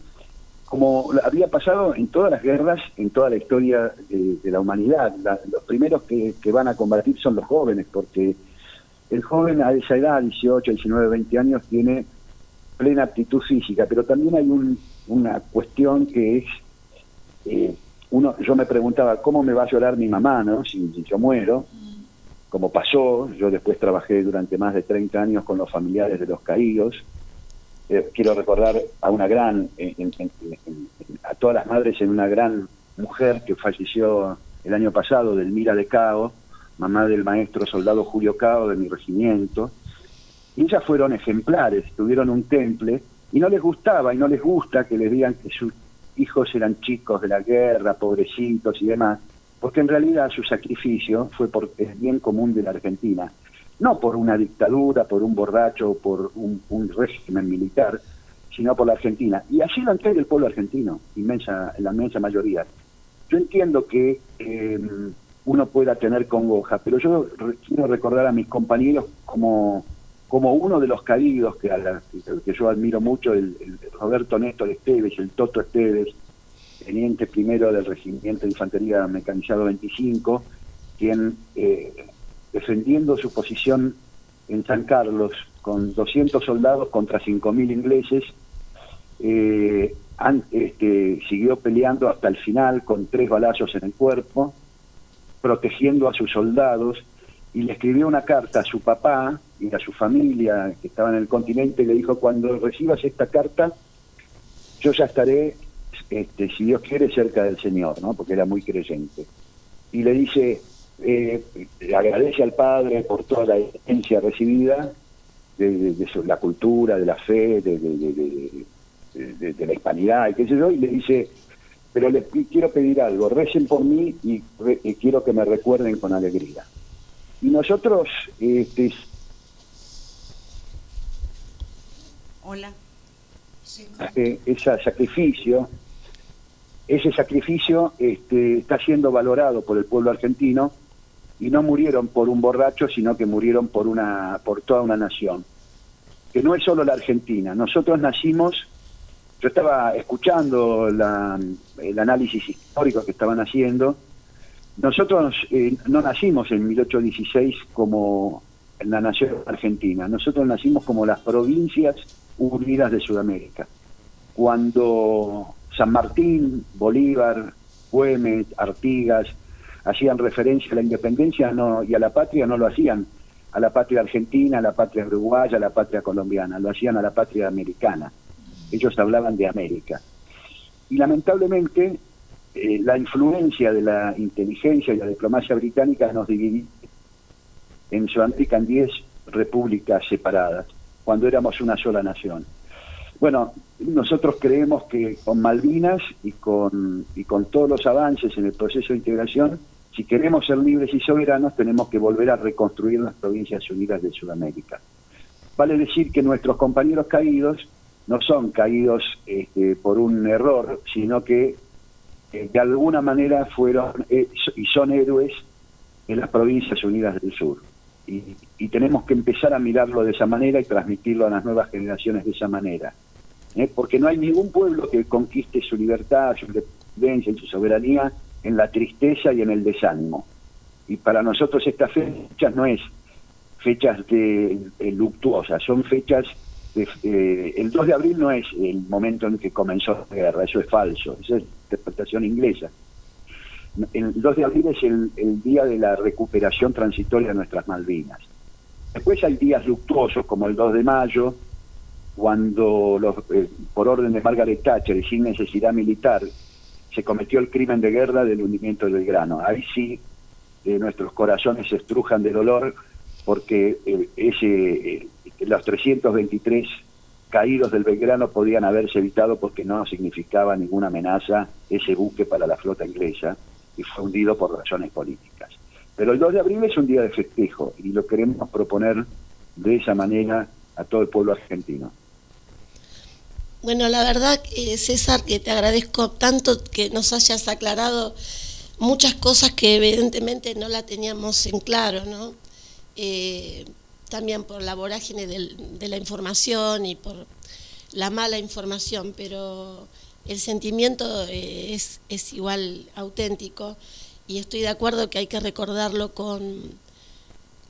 como había pasado en todas las guerras, en toda la historia de, la humanidad. los primeros que, van a combatir son los jóvenes, porque el joven a esa edad, 18, 19, 20 años, tiene plena aptitud física, pero también hay un, una cuestión que es, eh, uno, yo me preguntaba, ¿cómo me va a llorar mi mamá, no? Si, yo muero, como pasó, yo después trabajé durante más de 30 años con los familiares de los caídos, eh, quiero recordar a una gran, a todas las madres en una gran mujer que falleció el año pasado, del Mira de Cao, mamá del maestro soldado Julio Cao de mi regimiento, y ellas fueron ejemplares, tuvieron un temple y no les gustaba y no les gusta que les digan que sus hijos eran chicos de la guerra, pobrecitos y demás, porque en realidad su sacrificio fue por el bien común de la Argentina, no por una dictadura, por un borracho, por un, régimen militar, sino por la Argentina. Y así lo entiende el pueblo argentino, inmensa, la inmensa mayoría. Yo entiendo que eh, uno pueda tener congoja, pero yo quiero recordar a mis compañeros como como uno de los caídos que, que yo admiro mucho, el, Roberto Néstor Esteves, el Toto Esteves, teniente primero del Regimiento de Infantería Mecanizado 25, quien eh, defendiendo su posición en San Carlos con 200 soldados contra 5.000 ingleses, eh, este, siguió peleando hasta el final con tres balazos en el cuerpo, protegiendo a sus soldados y le escribió una carta a su papá y a su familia que estaba en el continente y le dijo, cuando recibas esta carta, yo ya estaré, este, si Dios quiere, cerca del Señor, ¿no? porque era muy creyente. Y le dice, eh, agradece al Padre por toda la herencia recibida de, la cultura, de la fe, de, la hispanidad, y qué sé yo, y le dice, pero le quiero pedir algo, recen por mí y quiero que me recuerden con alegría. Y nosotros, este, Hola. Eh, ese sacrificio, ese sacrificio este, está siendo valorado por el pueblo argentino y no murieron por un borracho, sino que murieron por una, por toda una nación. Que no es solo la Argentina. Nosotros nacimos, yo estaba escuchando el análisis histórico que estaban haciendo nosotros eh, no nacimos en 1816 como la nación argentina, nosotros nacimos como las provincias unidas de Sudamérica. Cuando San Martín, Bolívar, Güemes, Artigas hacían referencia a la independencia no, y a la patria, no lo hacían a la patria argentina, a la patria uruguaya, a la patria colombiana, lo hacían a la patria americana. Ellos hablaban de América. Y lamentablemente eh, la influencia de la inteligencia y la diplomacia británica nos dividió en Sudamérica en 10 repúblicas separadas, cuando éramos una sola nación. Bueno, nosotros creemos que con Malvinas y con, y con todos los avances en el proceso de integración, si queremos ser libres y soberanos, tenemos que volver a reconstruir las provincias unidas de Sudamérica. Vale decir que nuestros compañeros caídos no son caídos este, por un error, sino que de alguna manera fueron eh, y son héroes en las provincias unidas del sur. Y, tenemos que empezar a mirarlo de esa manera y transmitirlo a las nuevas generaciones de esa manera. ¿eh? Porque no hay ningún pueblo que conquiste su libertad, su independencia y su soberanía en la tristeza y en el desánimo. Y para nosotros estas fechas no es fechas de, de luctuosas, son fechas eh, el 2 de abril no es el momento en que comenzó la guerra, eso es falso, esa es interpretación inglesa. El 2 de abril es el, día de la recuperación transitoria de nuestras Malvinas. Después hay días luctuosos como el 2 de mayo, cuando eh, por orden de Margaret Thatcher y sin necesidad militar se cometió el crimen de guerra del hundimiento del grano. Ahí sí eh, nuestros corazones se estrujan de dolor porque ese los 323 caídos del Belgrano podían haberse evitado porque no significaba ninguna amenaza ese buque para la flota inglesa y fue hundido por razones políticas. Pero el 2 de abril es un día de festejo y lo queremos proponer de esa manera a todo el pueblo argentino. Bueno, la verdad, eh, César, que te agradezco tanto que nos hayas aclarado muchas cosas que evidentemente no la teníamos en claro, ¿no? Eh, también por la vorágine de la información y por la mala información, pero el sentimiento eh, es, es igual auténtico y estoy de acuerdo que hay que recordarlo con,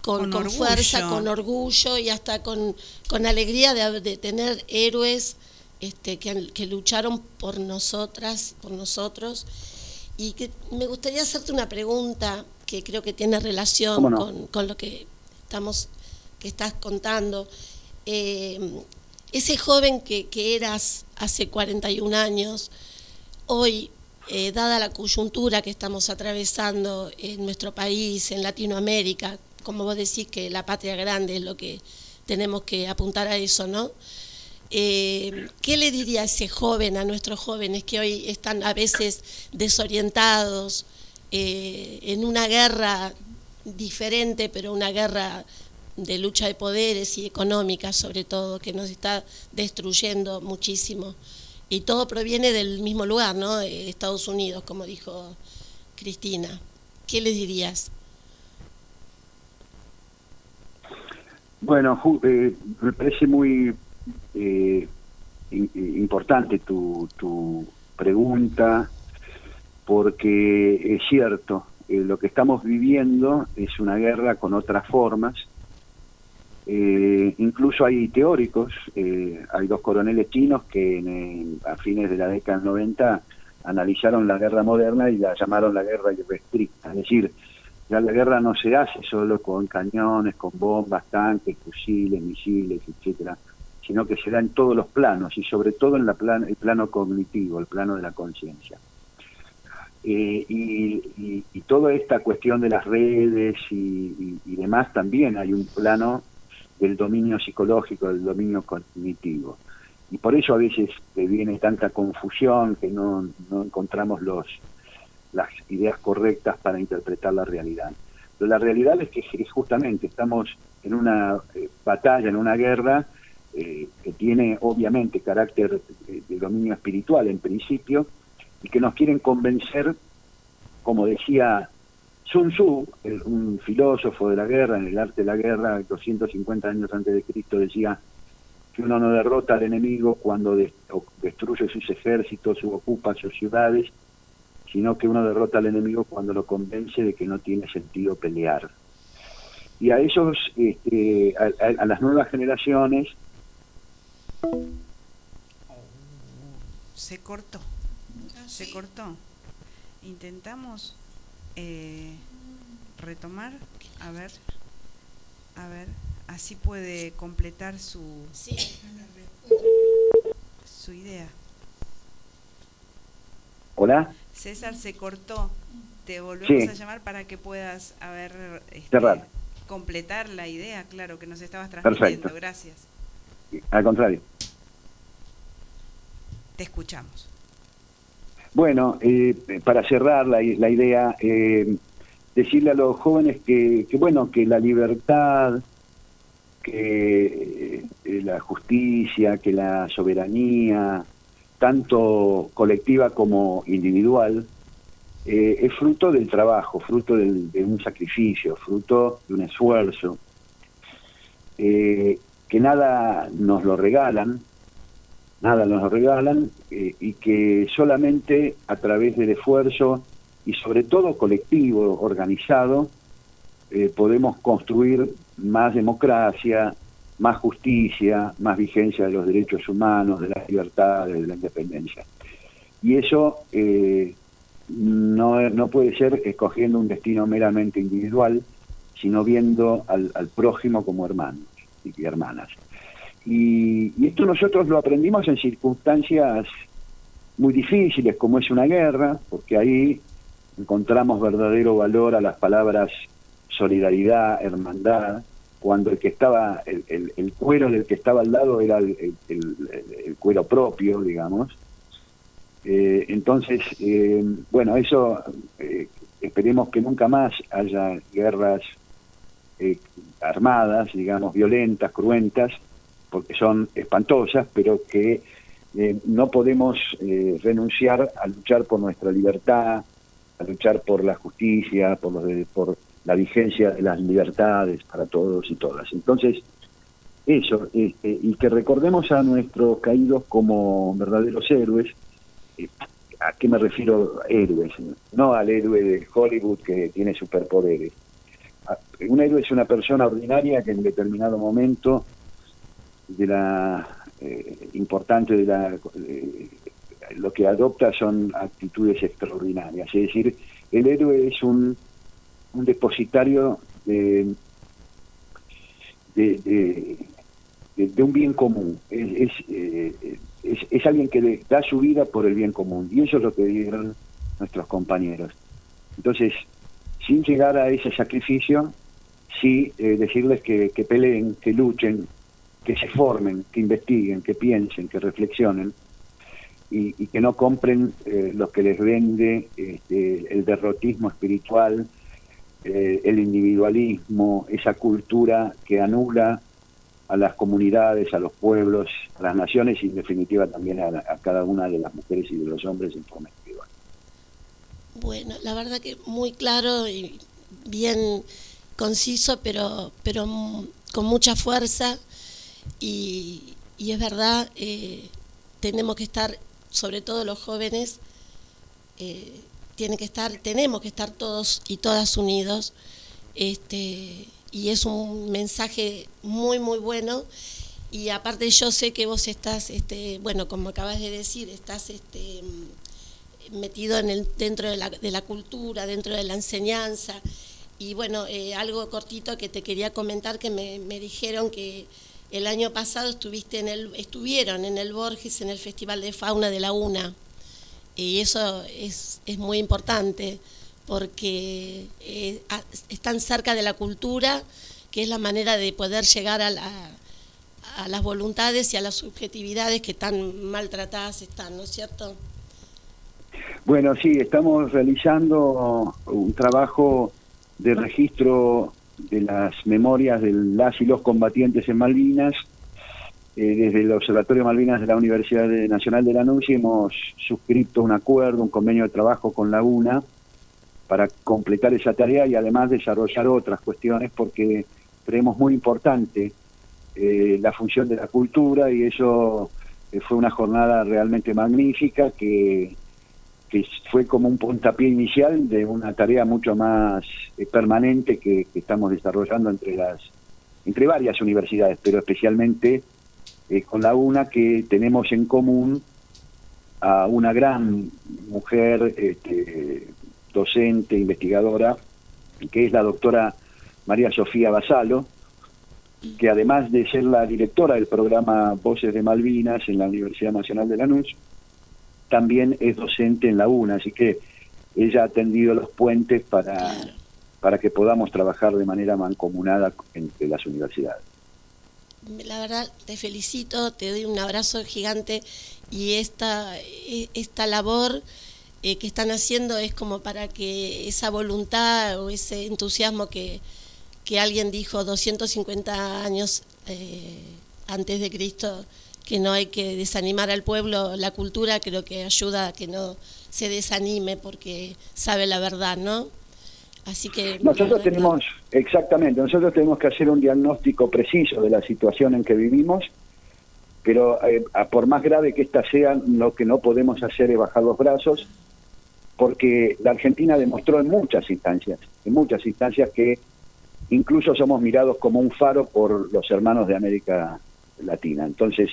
con, fuerza, con orgullo y hasta con, con alegría de, tener héroes este, que, que, lucharon por nosotras, por nosotros. Y que me gustaría hacerte una pregunta que creo que tiene relación con, con, lo que estamos, estás contando. Eh, ese joven que, eras hace 41 años, hoy eh, dada la coyuntura que estamos atravesando en nuestro país, en Latinoamérica, como vos decís que la patria grande es lo que tenemos que apuntar a eso, ¿no? Eh, ¿Qué le diría a ese joven, a nuestros jóvenes que hoy están a veces desorientados en una guerra diferente, pero una guerra de lucha de poderes y económica sobre todo, que nos está destruyendo muchísimo? y todo proviene del mismo lugar, ¿no? Estados Unidos, como dijo Cristina. ¿Qué le dirías? Bueno, eh, me parece muy eh, importante tu, tu pregunta, porque es cierto, eh, lo que estamos viviendo es una guerra con otras formas, eh, incluso hay teóricos, eh, hay dos coroneles chinos que a fines de la década 90 analizaron la guerra moderna y la llamaron la guerra irrestricta. Es decir, ya la guerra no se hace solo con cañones, con bombas, tanques, fusiles, misiles, etcétera, sino que se da en todos los planos y sobre todo en la el plano cognitivo, el plano de la conciencia. Eh, y, toda esta cuestión de las redes y demás también hay un plano del dominio psicológico, del dominio cognitivo. Y por eso a veces viene tanta confusión que no, encontramos los, las ideas correctas para interpretar la realidad. Pero la realidad es que justamente estamos en una eh, batalla, en una guerra eh, que tiene obviamente carácter de, dominio espiritual en principio y que nos quieren convencer, como decía Sun Tzu, un filósofo de la guerra, en el arte de la guerra, 250 años antes de Cristo, decía que uno no derrota al enemigo cuando destruye sus ejércitos o ocupa sus ciudades, sino que uno derrota al enemigo cuando lo convence de que no tiene sentido pelear. Y a esos, este, a, las nuevas generaciones... Se cortó, se cortó. Intentamos eh, retomar, a ver, a ver, así puede completar su, su idea. Hola. César se cortó. Te volvemos a llamar para que puedas a ver este, completar la idea, claro, que nos estabas transmitiendo. Gracias. Al contrario. Te escuchamos. Bueno, eh, para cerrar la, idea, eh, decirle a los jóvenes que, bueno, que la libertad, que eh, la justicia, que la soberanía, tanto colectiva como individual, es fruto del trabajo, fruto de un sacrificio, fruto de un esfuerzo, que nada nos lo regalan, nada nos regalan eh, y que solamente a través del esfuerzo y sobre todo colectivo, organizado, eh, podemos construir más democracia, más justicia, más vigencia de los derechos humanos, de las libertades, de la independencia. Y eso eh, no, no puede ser escogiendo un destino meramente individual, sino viendo al, al prójimo como hermanos y hermanas. Y, esto nosotros lo aprendimos en circunstancias muy difíciles, como es una guerra, porque ahí encontramos verdadero valor a las palabras solidaridad, hermandad, cuando el que estaba, el, cuero del que estaba al lado era el, cuero propio, digamos. Eh, entonces, eh, bueno, eso eh, esperemos que nunca más haya guerras armadas, digamos, violentas, cruentas, porque son espantosas, pero que eh, no podemos eh, renunciar a luchar por nuestra libertad, a luchar por la justicia, por, los por la vigencia de las libertades para todos y todas. Entonces, eso, este, y que recordemos a nuestros caídos como verdaderos héroes. Eh, ¿A qué me refiero héroes? No al héroe de Hollywood que tiene superpoderes. Un héroe es una persona ordinaria que en determinado momento de la eh, importante de la lo que adopta son actitudes extraordinarias. Es decir, el héroe es un, un depositario de, de, de, un bien común. Es, eh, es, es, alguien que da su vida por el bien común. Y eso es lo que dieron nuestros compañeros. Entonces, sin llegar a ese sacrificio, sí eh, decirles que, que peleen, que luchen, que se formen, que investiguen, que piensen, que reflexionen y, que no compren eh, lo que les vende este, el derrotismo espiritual, eh, el individualismo, esa cultura que anula a las comunidades, a los pueblos, a las naciones y en definitiva también a, cada una de las mujeres y de los hombres en forma individual. Bueno, la verdad que muy claro y bien conciso, pero, pero con mucha fuerza y, es verdad, eh, tenemos que estar sobre todo los jóvenes, eh, que estar, tenemos que estar todos y todas unidos. Este, y es un mensaje muy, muy bueno. Y aparte yo sé que vos estás, este, bueno, como acabas de decir, estás este, metido en el, dentro de la, de la cultura, dentro de la enseñanza. Y bueno, eh, algo cortito que te quería comentar, que me, me dijeron que el año pasado estuviste en el, estuvieron en el Borges en el Festival de Fauna de la UNA. Y eso es, es muy importante porque eh, están cerca de la cultura, que es la manera de poder llegar a, a las voluntades y a las subjetividades que tan maltratadas están, ¿no es cierto? Bueno, sí, estamos realizando un trabajo de registro de las memorias de las y los combatientes en Malvinas. Eh, desde el Observatorio Malvinas de la Universidad Nacional de la NUCI hemos suscrito un acuerdo, un convenio de trabajo con la UNA para completar esa tarea y además desarrollar otras cuestiones porque creemos muy importante eh, la función de la cultura y eso eh, fue una jornada realmente magnífica que que fue como un puntapié inicial de una tarea mucho más eh, permanente que, estamos desarrollando entre las entre varias universidades, pero especialmente eh, con la UNA que tenemos en común a una gran mujer este, docente, investigadora, que es la doctora María Sofía Basalo, que además de ser la directora del programa Voces de Malvinas en la Universidad Nacional de Lanús, también es docente en la UNA, así que ella ha tendido los puentes para, para que podamos trabajar de manera mancomunada entre las universidades. La verdad, te felicito, te doy un abrazo gigante y esta, e, esta labor eh, que están haciendo es como para que esa voluntad o ese entusiasmo que, que alguien dijo 250 años eh, antes de Cristo, que no hay que desanimar al pueblo, la cultura creo que ayuda a que no se desanime porque sabe la verdad, ¿no? Así que nosotros tenemos exactamente, nosotros tenemos que hacer un diagnóstico preciso de la situación en que vivimos, pero eh, por más grave que ésta sea, lo que no podemos hacer es bajar los brazos, porque la Argentina demostró en muchas instancias, en muchas instancias que incluso somos mirados como un faro por los hermanos de América Latina. Entonces,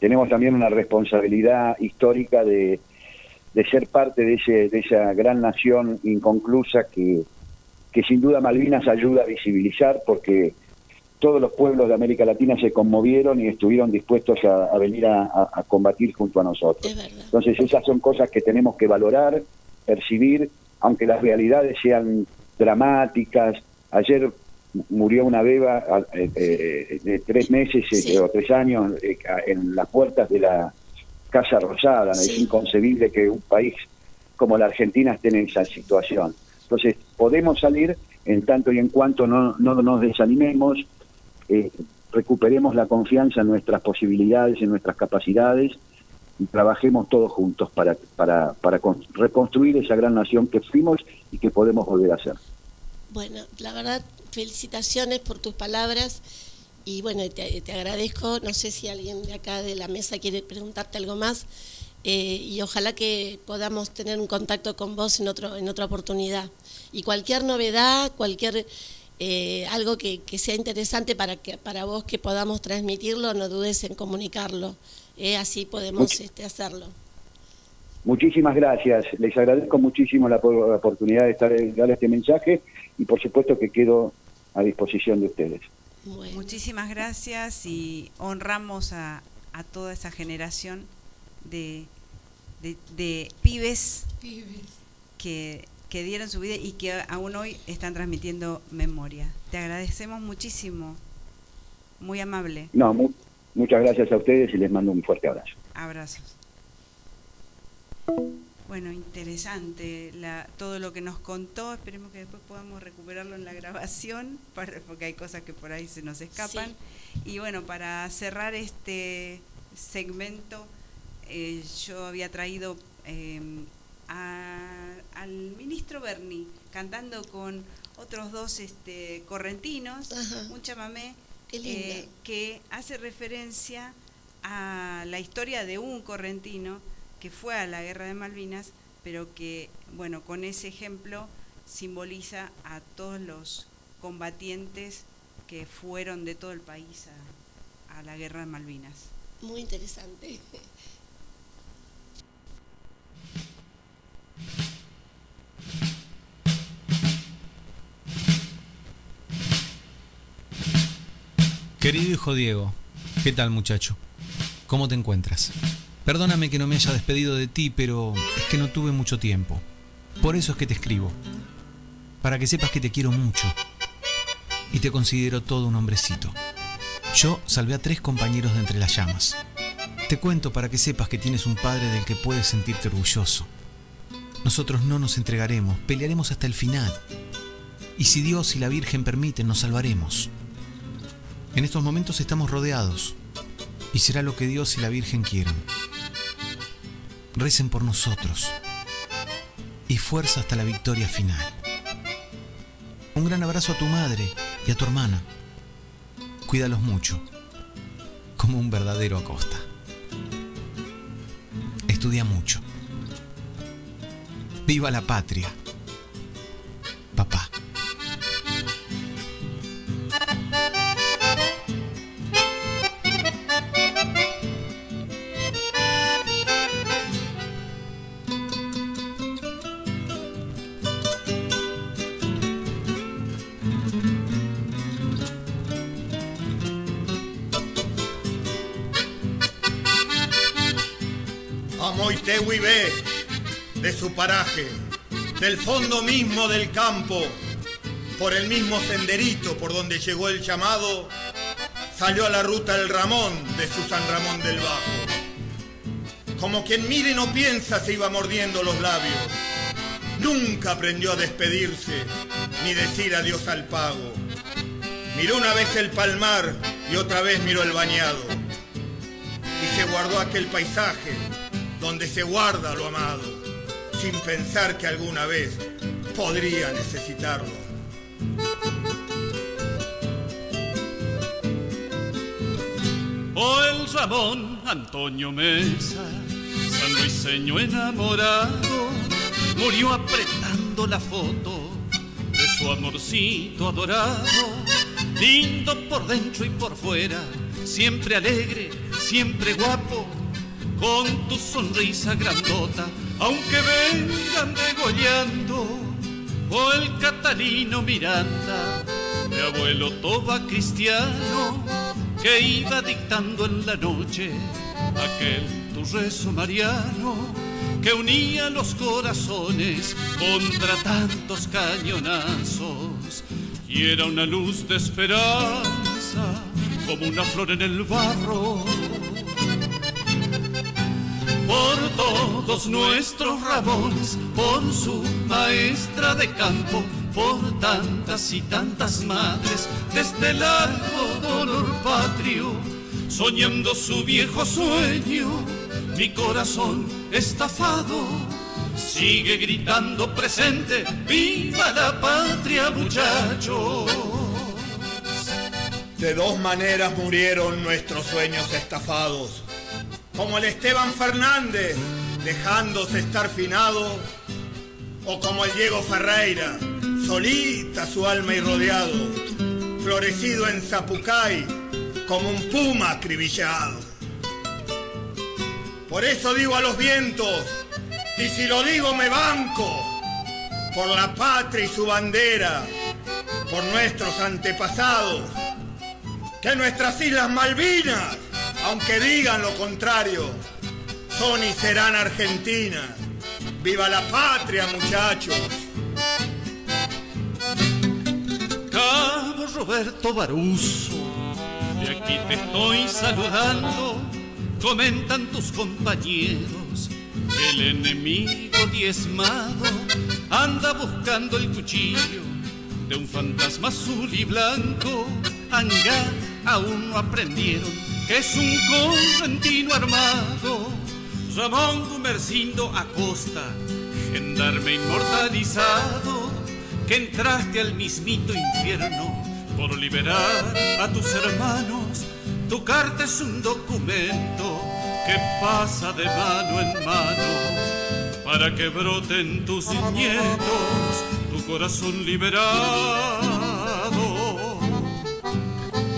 tenemos también una responsabilidad histórica de, ser parte de, ese, de esa gran nación inconclusa que, que sin duda Malvinas ayuda a visibilizar porque todos los pueblos de América Latina se conmovieron y estuvieron dispuestos a, venir a, combatir junto a nosotros. Entonces esas son cosas que tenemos que valorar, percibir, aunque las realidades sean dramáticas. Ayer murió una beba eh, eh, de tres meses eh, o tres años en las puertas de la Casa Rosada. Es inconcebible que un país como la Argentina esté en esa situación. Entonces, podemos salir en tanto y en cuanto no, no nos desanimemos, recuperemos la confianza en nuestras posibilidades, en nuestras capacidades y trabajemos todos juntos para, para, para reconstruir esa gran nación que fuimos y que podemos volver a ser. Bueno, la verdad, felicitaciones por tus palabras y bueno, te, agradezco. No sé si alguien de acá de la mesa quiere preguntarte algo más eh, y ojalá que podamos tener un contacto con vos en, otro, en otra oportunidad. Y cualquier novedad, cualquier eh, algo que, sea interesante para, que, para vos que podamos transmitirlo, no dudes en comunicarlo. Eh, así podemos este, hacerlo. Muchísimas gracias. Les agradezco muchísimo la, oportunidad de estar dar este mensaje y por supuesto que quedo a disposición de ustedes. Muchísimas gracias y honramos a, toda esa generación de, de, pibes, Que, que dieron su vida y que aún hoy están transmitiendo memoria. Te agradecemos muchísimo. Muy amable. No, muchas gracias a ustedes y les mando un fuerte abrazo. Abrazos. Bueno, interesante la, todo lo que nos contó. Esperemos que después podamos recuperarlo en la grabación, porque hay cosas que por ahí se nos escapan. Y bueno, para cerrar este segmento, eh, yo había traído em, al ministro Berni cantando con otros dos este, correntinos, un chamamé eh, que hace referencia a la historia de un correntino que fue a la guerra de Malvinas, pero que, bueno, con ese ejemplo simboliza a todos los combatientes que fueron de todo el país a, a la guerra de Malvinas. Muy interesante. Querido hijo Diego, ¿qué tal muchacho? ¿Cómo te encuentras? Perdóname que no me haya despedido de ti, pero es que no tuve mucho tiempo. Por eso es que te escribo. Para que sepas que te quiero mucho. Y te considero todo un hombrecito. Yo salvé a tres compañeros de entre las llamas. Te cuento para que sepas que tienes un padre del que puedes sentirte orgulloso. Nosotros no nos entregaremos, pelearemos hasta el final. Y si Dios y la Virgen permiten, nos salvaremos. En estos momentos estamos rodeados. Y será lo que Dios y la Virgen quieran recen por nosotros y fuerza hasta la victoria final. Un gran abrazo a tu madre y a tu hermana. Cuídalos mucho, como un verdadero Acosta. Estudia mucho. Viva la patria. Papá. De su paraje, del fondo mismo del campo, por el mismo senderito por donde llegó el llamado, salió a la ruta el Ramón de su San Ramón del Bajo. Como quien mire no piensa se iba mordiendo los labios. Nunca aprendió a despedirse ni decir adiós al pago. Miró una vez el palmar y otra vez miró el bañado. Y se guardó aquel paisaje donde se guarda lo amado, sin pensar que alguna vez podría necesitarlo. Oh, el Ramón Antonio Mesa, San Luiseño enamorado, murió apretando la foto de su amorcito adorado, lindo por dentro y por fuera, siempre alegre, siempre guapo con tu sonrisa grandota, aunque vengan degollando, o el Catalino Miranda, mi abuelo Toba Cristiano, que iba dictando en la noche aquel tu rezo mariano que unía los corazones contra tantos cañonazos y era una luz de esperanza como una flor en el barro por todos nuestros rabones, por su maestra de campo, por tantas y tantas madres de este largo dolor patrio, soñando su viejo sueño, mi corazón estafado sigue gritando presente, viva la patria muchachos. De dos maneras murieron nuestros sueños estafados, como el Esteban Fernández, dejándose estar finado, o como el Diego Ferreira, solita su alma y rodeado, florecido en Zapucay, como un puma acribillado. Por eso digo a los vientos, y si lo digo me banco, por la patria y su bandera, por nuestros antepasados, que nuestras Islas Malvinas, aunque digan lo contrario, son y serán Argentinas. ¡Viva la patria, muchachos! Cabo Roberto Baruso, de aquí te estoy saludando. Comentan tus compañeros, el enemigo diezmado anda buscando el cuchillo de un fantasma azul y blanco. Angar aún no aprendieron es un correntino armado. Ramón Gumercindo Acosta, gendarme inmortalizado, que entraste al mismito infierno por liberar a tus hermanos. Tu carta es un documento que pasa de mano en mano para que broten tus nietos, tu corazón liberado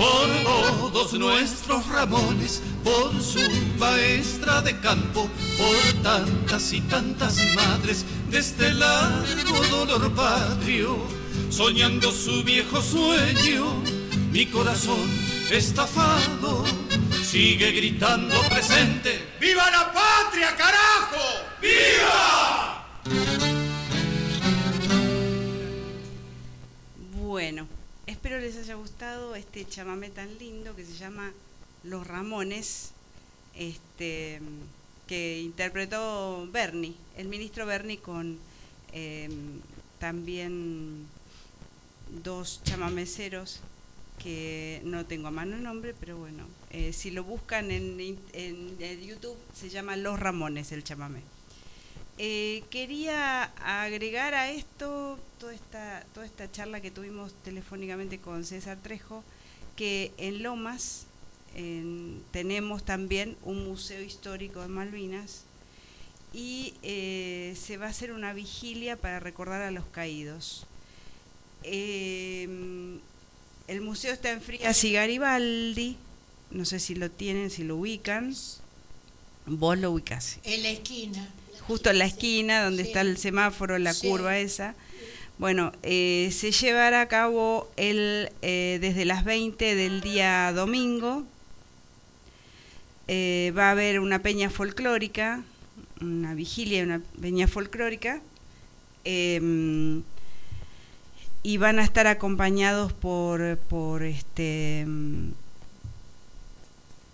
por todos nuestros Ramones, por su maestra de campo, por tantas y tantas madres de este largo dolor patrio, soñando su viejo sueño, mi corazón estafado sigue gritando presente. ¡Viva la patria, carajo! ¡Viva! Bueno, espero les haya gustado este chamamé tan lindo que se llama Los Ramones, este, que interpretó Bernie, el ministro Bernie con eh, también dos chamameceros que no tengo a mano el nombre, pero bueno, eh, si lo buscan en YouTube se llama Los Ramones el chamamé. Eh, quería agregar a esto toda esta, toda esta charla que tuvimos telefónicamente con César Trejo, que en Lomas en, tenemos también un museo histórico de Malvinas y eh, se va a hacer una vigilia para recordar a los caídos. Eh, el museo está en Frías y Garibaldi, no sé si lo tienen, si lo ubican. Vos lo ubicás. En la esquina justo en la esquina donde Sí. está el semáforo, la Sí. curva esa. Bueno, eh, se llevará a cabo el, eh, desde las 20 del día domingo. Eh, va a haber una peña folclórica, una vigilia una peña folclórica. eh, y van a estar acompañados por, por este mm,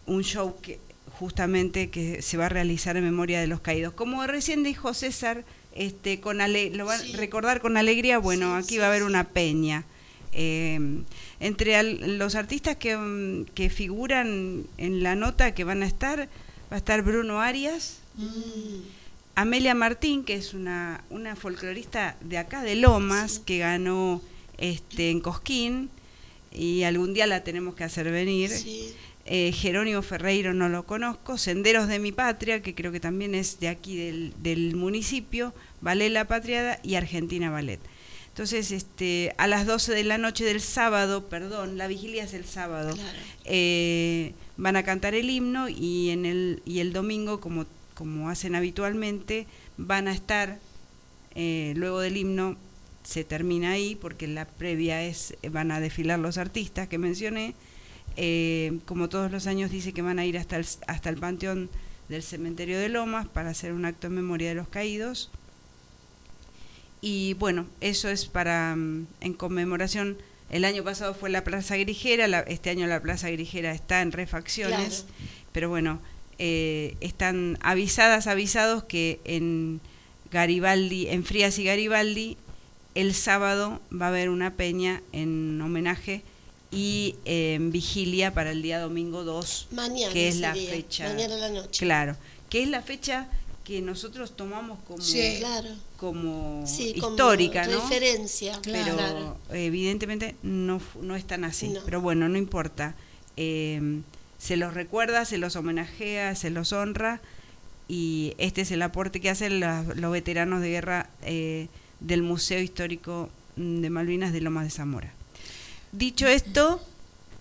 un show que justamente que se va a realizar en memoria de los caídos. Como recién dijo César, este, con ale- lo van a Sí. recordar con alegría, bueno, Sí, aquí sí, va a haber una peña. Eh, entre al- los artistas que, mm, que figuran en la nota que van a estar, va a estar Bruno Arias, Mm. Amelia Martín, que es una, una folclorista de acá de Lomas, que ganó este, en Cosquín, y algún día la tenemos que hacer venir. Eh, Jerónimo Ferreiro no lo conozco, Senderos de mi Patria, que creo que también es de aquí del, del municipio, Ballet La Patriada y Argentina Ballet. Entonces, este, a las 12 de la noche del sábado, perdón, la vigilia es el sábado, Claro. eh, van a cantar el himno y, en el, y el domingo, como, como hacen habitualmente, van a estar, eh, luego del himno, se termina ahí, porque la previa es, van a desfilar los artistas que mencioné, eh, como todos los años dice que van a ir hasta el, hasta el panteón del cementerio de Lomas para hacer un acto en memoria de los caídos. Y bueno, eso es para mm, en conmemoración. El año pasado fue la Plaza Grigera, la- este año la Plaza Grigera está en refacciones, Claro. pero bueno, eh, están avisadas, avisados que en Garibaldi, en Frías y Garibaldi, el sábado va a haber una peña en homenaje y eh, en vigilia para el día domingo 2, Mañana que es la fecha. Mañana la noche. Claro, que es la fecha que nosotros tomamos como, Sí. Claro. como Sí, como histórica, ¿no? referencia. Pero Claro. evidentemente no, no es tan así. No. Pero bueno, no importa. Eh, se los recuerda, se los homenajea, se los honra y este es el aporte que hacen los veteranos de guerra eh, del Museo Histórico mm, de Malvinas de Lomas de Zamora. Dicho esto,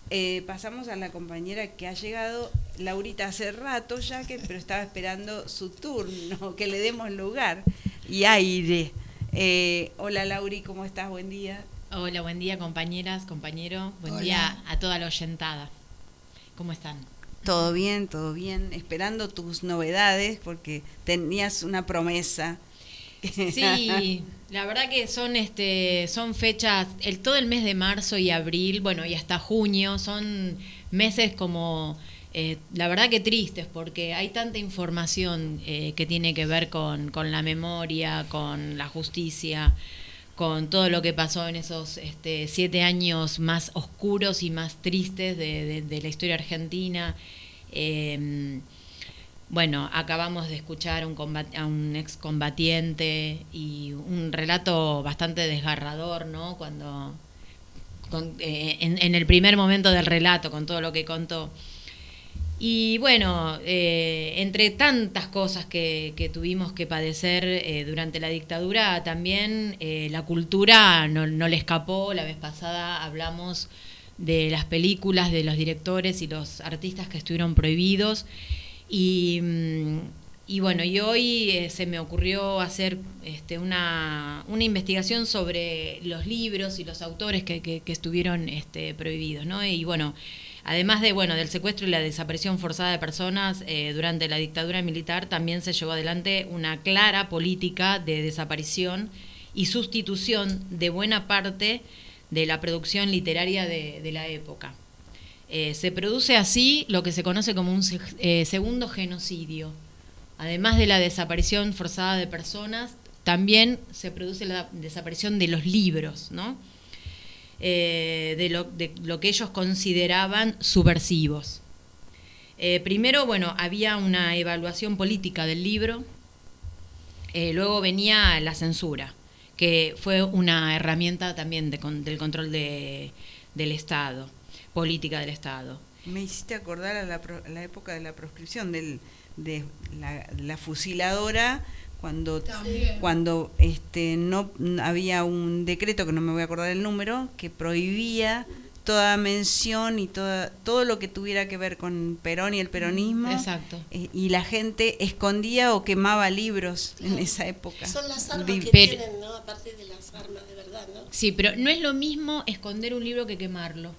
eh, pasamos a la compañera que ha llegado, Laurita, hace rato ya, que, pero estaba esperando su turno, que le demos lugar y aire. Eh, hola Lauri, ¿cómo estás? Buen día. Hola, buen día compañeras, compañero. Buen Hola. día a toda la oyentada. ¿Cómo están? Todo bien, todo bien. Esperando tus novedades porque tenías una promesa. Sí, la verdad que son este son fechas el todo el mes de marzo y abril, bueno, y hasta junio son meses como eh, la verdad que tristes porque hay tanta información eh, que tiene que ver con, con la memoria, con la justicia, con todo lo que pasó en esos este, siete años más oscuros y más tristes de, la historia argentina. Eh, bueno, acabamos de escuchar a un, a un excombatiente y un relato bastante desgarrador, ¿no? Cuando, eh, en, el primer momento del relato, con todo lo que contó. Y bueno, eh, entre tantas cosas que, tuvimos que padecer eh, durante la dictadura, también la cultura no le escapó. La vez pasada hablamos de las películas, de los directores y los artistas que estuvieron prohibidos. Y, mm, y bueno, y hoy eh, se me ocurrió hacer este, una, una investigación sobre los libros y los autores que, que- que estuvieron este, prohibidos, ¿no? Y bueno, además de bueno del secuestro y la desaparición forzada de personas eh, durante la dictadura militar, también se llevó adelante una clara política de desaparición y sustitución de buena parte de la producción literaria de la época. Eh, se produce así lo que se conoce como un eh, segundo genocidio. Además de la desaparición forzada de personas, también se produce la desaparición de los libros, ¿no? Eh, de, lo, que ellos consideraban subversivos. Primero, bueno, había una evaluación política del libro, luego venía la censura, que fue una herramienta también de con- del control de- del Estado, política del Estado. Me hiciste acordar a la, pro- a la época de la proscripción del, de la, la fusiladora cuando También. cuando este no había un decreto que no me voy a acordar el número que prohibía toda mención y toda todo lo que tuviera que ver con Perón y el peronismo Exacto. eh, y la gente escondía o quemaba libros en esa época Son las armas que pero- tienen, ¿no? Aparte de las armas de verdad, ¿no? Sí, pero no es lo mismo esconder un libro que quemarlo.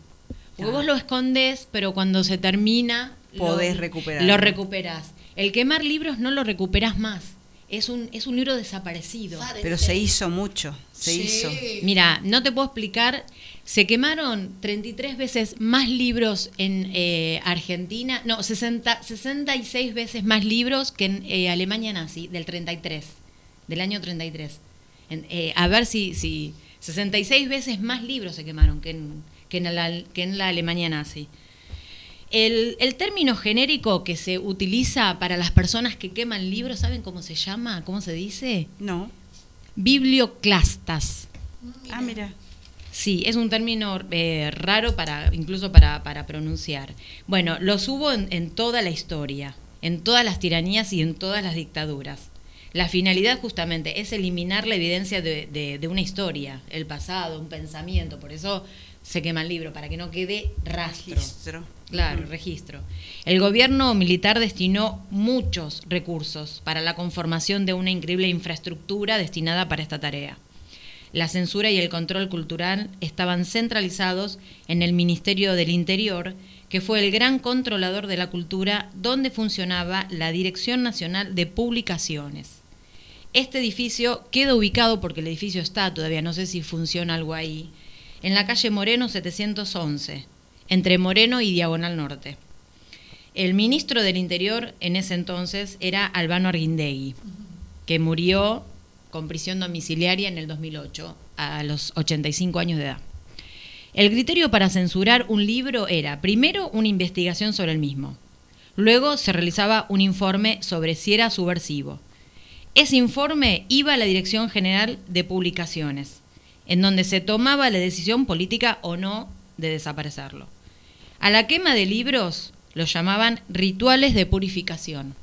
Porque Ah. vos lo escondés, pero cuando se termina... lo- Podés recuperarlo. Lo recuperás. El quemar libros no lo recuperás más. Es un, es un libro desaparecido. Pero se hizo mucho se Sí. hizo Mira, no te puedo explicar. Se quemaron 33 veces más libros en eh, Argentina. No, 60, 66 veces más libros que en eh, Alemania nazi, del 33. Del año 33. En, eh, a ver si, si. 66 veces más libros se quemaron que en, que en, la, que en la Alemania nazi. El, el término genérico que se utiliza para las personas que queman libros, ¿saben cómo se llama? ¿Cómo se dice? no Biblioclastas. ah mira Sí, es un término eh, raro para, incluso para, para pronunciar. Bueno, los hubo en, en toda la historia, en todas las tiranías y en todas las dictaduras. La finalidad justamente es eliminar la evidencia de, de- de una historia, el pasado, un pensamiento. Por eso se quema el libro, para que no quede rastro. registro Claro, registro. El gobierno militar destinó muchos recursos para la conformación de una increíble infraestructura destinada para esta tarea. La censura y el control cultural estaban centralizados en el Ministerio del Interior, que fue el gran controlador de la cultura, donde funcionaba la Dirección Nacional de Publicaciones. Este edificio queda ubicado, porque el edificio está todavía, no sé si funciona algo ahí, en la calle Moreno 711, entre Moreno y Diagonal Norte. El ministro del Interior en ese entonces era Albano Arguindegui, que murió con prisión domiciliaria en el 2008, a los 85 años de edad. El criterio para censurar un libro era, primero, una investigación sobre el mismo. Luego se realizaba un informe sobre si era subversivo. Ese informe iba a la Dirección General de Publicaciones, en donde se tomaba la decisión política o no de desaparecerlo. A la quema de libros los llamaban rituales de purificación.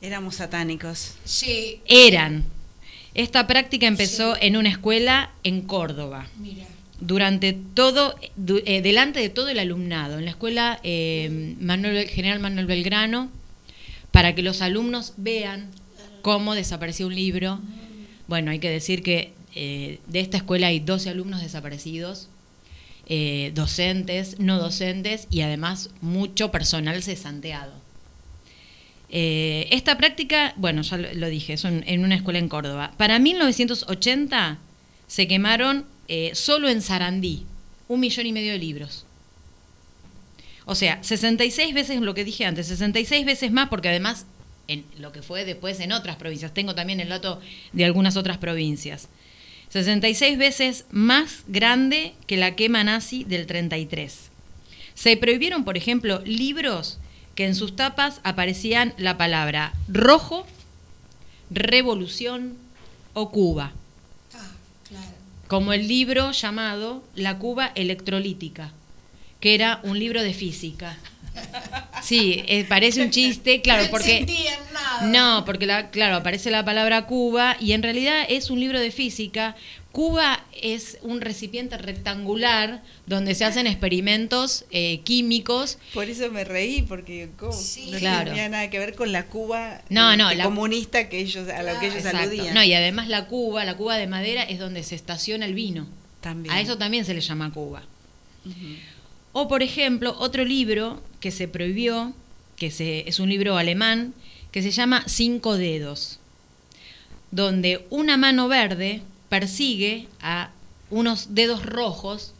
Éramos satánicos. Sí, Eran. Esta práctica empezó en una escuela en Córdoba. mira. durante todo, du- eh, delante de todo el alumnado, en la escuela eh, Manuel, General Manuel Belgrano, para que los alumnos vean cómo desapareció un libro. Bueno, hay que decir que eh, de esta escuela hay 12 alumnos desaparecidos, eh, docentes, no docentes y además mucho personal cesanteado. Eh, esta práctica, bueno, ya lo, dije, es en una escuela en Córdoba. Para 1980 se quemaron solo en Sarandí un millón y medio de libros. O sea, 66 veces lo que dije antes, 66 veces más, porque además en lo que fue después en otras provincias, tengo también el dato de algunas otras provincias. 66 veces más grande que la quema nazi del 33. Se prohibieron, por ejemplo, libros que en sus tapas aparecían la palabra rojo, revolución o Cuba, Ah, claro. como el libro llamado La Cuba Electrolítica, que era un libro de física. Sí, eh, parece un chiste, claro, no porque... nada. No, porque la, claro, aparece la palabra Cuba y en realidad es un libro de física. Cuba es un recipiente rectangular donde se hacen experimentos eh, químicos. Por eso me reí, porque ¿cómo? Sí. no Claro. tenía nada que ver con la Cuba No, no, este, la- comunista que ellos, a lo que ellos Exacto. aludían. No, y además la Cuba, la Cuba de madera es donde se estaciona el vino. También. A eso también se le llama Cuba. O, por ejemplo, otro libro que se prohibió, que se, es un libro alemán, que se llama Cinco Dedos, donde una mano verde persigue a unos dedos rojos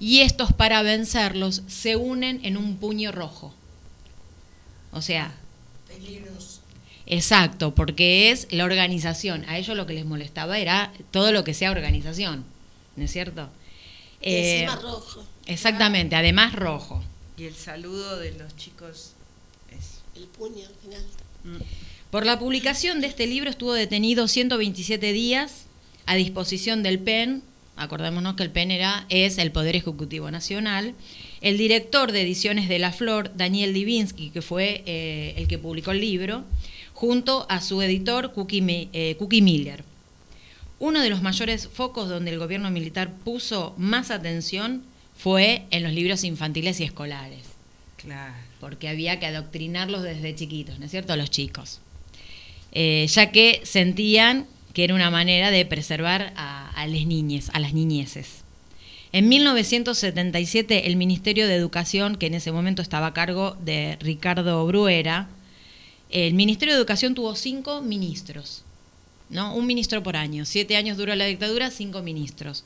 y estos para vencerlos se unen en un puño rojo. O sea, Peligroso. exacto, porque es la organización. A ellos lo que les molestaba era todo lo que sea organización, ¿no es cierto? Y Eh, encima rojo, Exactamente, además rojo. Y el saludo de los chicos es... el puño al final. Por la publicación de este libro estuvo detenido 127 días a disposición del PEN. Acordémonos que el PEN era, es el Poder Ejecutivo Nacional. El director de ediciones de La Flor, Daniel Divinsky, que fue eh, el que publicó el libro, junto a su editor, Cookie, eh, Cookie Miller. Uno de los mayores focos donde el gobierno militar puso más atención fue en los libros infantiles y escolares Claro. porque había que adoctrinarlos desde chiquitos, ¿no es cierto?, a los chicos. Eh, ya que sentían que era una manera de preservar a, a las niñes, a las niñeces. En 1977, el Ministerio de Educación, que en ese momento estaba a cargo de Ricardo Bruera, el Ministerio de Educación tuvo cinco ministros, ¿no? Un ministro por año. Siete años duró la dictadura, cinco ministros.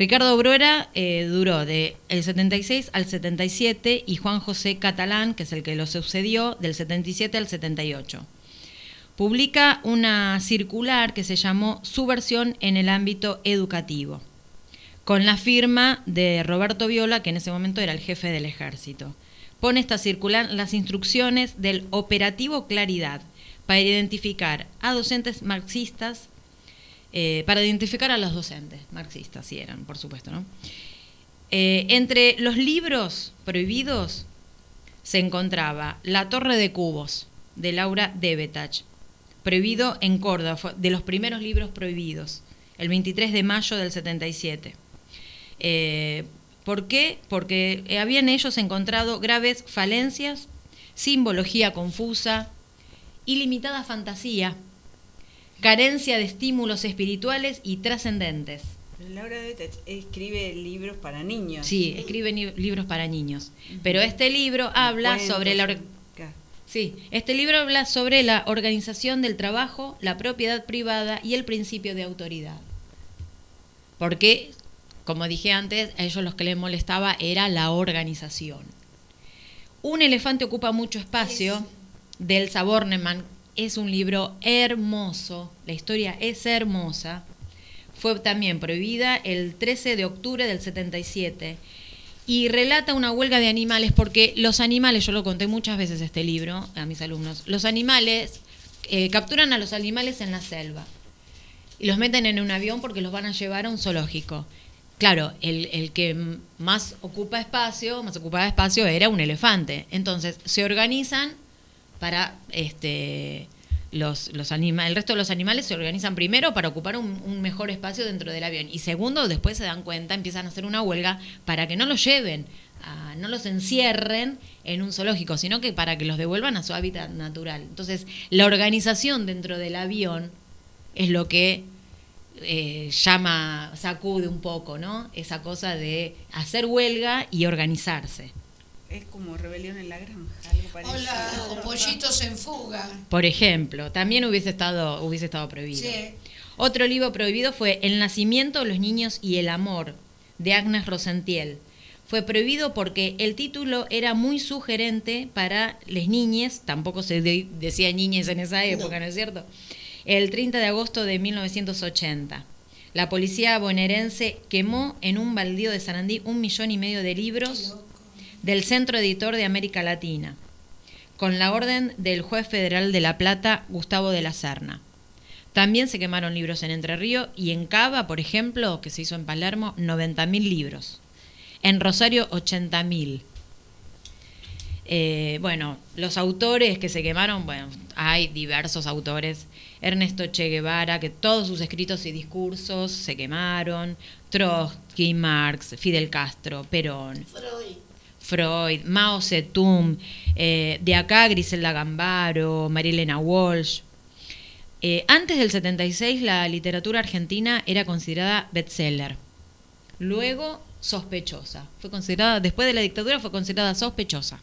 Ricardo Bruera eh, duró de el 76 al 77 y Juan José Catalán, que es el que lo sucedió, del 77 al 78. Publica una circular que se llamó Subversión en el ámbito educativo, con la firma de Roberto Viola, que en ese momento era el jefe del ejército. Pone esta circular las instrucciones del operativo Claridad para identificar a docentes marxistas eh, para identificar a los docentes, marxistas, si eran, por supuesto, ¿no? Eh, entre los libros prohibidos se encontraba La Torre de Cubos, de Laura Debetach, prohibido en Córdoba, de los primeros libros prohibidos, el 23 de mayo del 77. Eh, ¿Por qué? Porque habían ellos encontrado graves falencias, simbología confusa, ilimitada fantasía, carencia de estímulos espirituales y trascendentes. Laura Detech escribe libros para niños. Sí, escribe libros para niños. Pero este libro habla Cuentos, sobre la... Sí, este libro habla sobre la organización del trabajo, la propiedad privada y el principio de autoridad. Porque, como dije antes, a ellos los que les molestaba era la organización. Un elefante ocupa mucho espacio del Saborneman. Es un libro hermoso, la historia es hermosa. Fue también prohibida el 13 de octubre del 77 y relata una huelga de animales porque los animales, yo lo conté muchas veces este libro a mis alumnos, los animales eh, capturan a los animales en la selva y los meten en un avión porque los van a llevar a un zoológico. Claro, el, el que más ocupa espacio, más ocupaba espacio era un elefante. Entonces se organizan para este los, los el resto de los animales se organizan primero para ocupar un, un mejor espacio dentro del avión. Y segundo después se dan cuenta empiezan a hacer una huelga para que no los lleven a- no los encierren en un zoológico sino que para que los devuelvan a su hábitat natural. Entonces la organización dentro del avión es lo que eh, llama sacude un poco no esa cosa de hacer huelga y organizarse Es como rebelión en la granja, algo parecido. Hola, o pollitos en fuga. Por ejemplo, también hubiese estado, hubiese estado prohibido. Sí. Otro libro prohibido fue El nacimiento, los niños y el amor, de Agnes Rosentiel. Fue prohibido porque el título era muy sugerente para las niñas, tampoco se de- decía niñas en esa época, ¿no, es cierto? El 30 de agosto de 1980. La policía bonaerense quemó en un baldío de Sarandí un millón y medio de libros del Centro Editor de América Latina con la orden del juez federal de La Plata, Gustavo de la Serna. También se quemaron libros en Entre Ríos y en Cava, por ejemplo, que se hizo en Palermo, 90.000 libros. En Rosario, 80.000. Eh, bueno, los autores que se quemaron, bueno, hay diversos autores. Ernesto Che Guevara, que todos sus escritos y discursos se quemaron. Trotsky, Marx, Fidel Castro, Perón. Freud, Mao Zedong, eh, de acá Griselda Gambaro, Marilena Walsh. Eh, antes del 76 la literatura argentina era considerada bestseller. Luego sospechosa. Fue considerada después de la dictadura fue considerada sospechosa.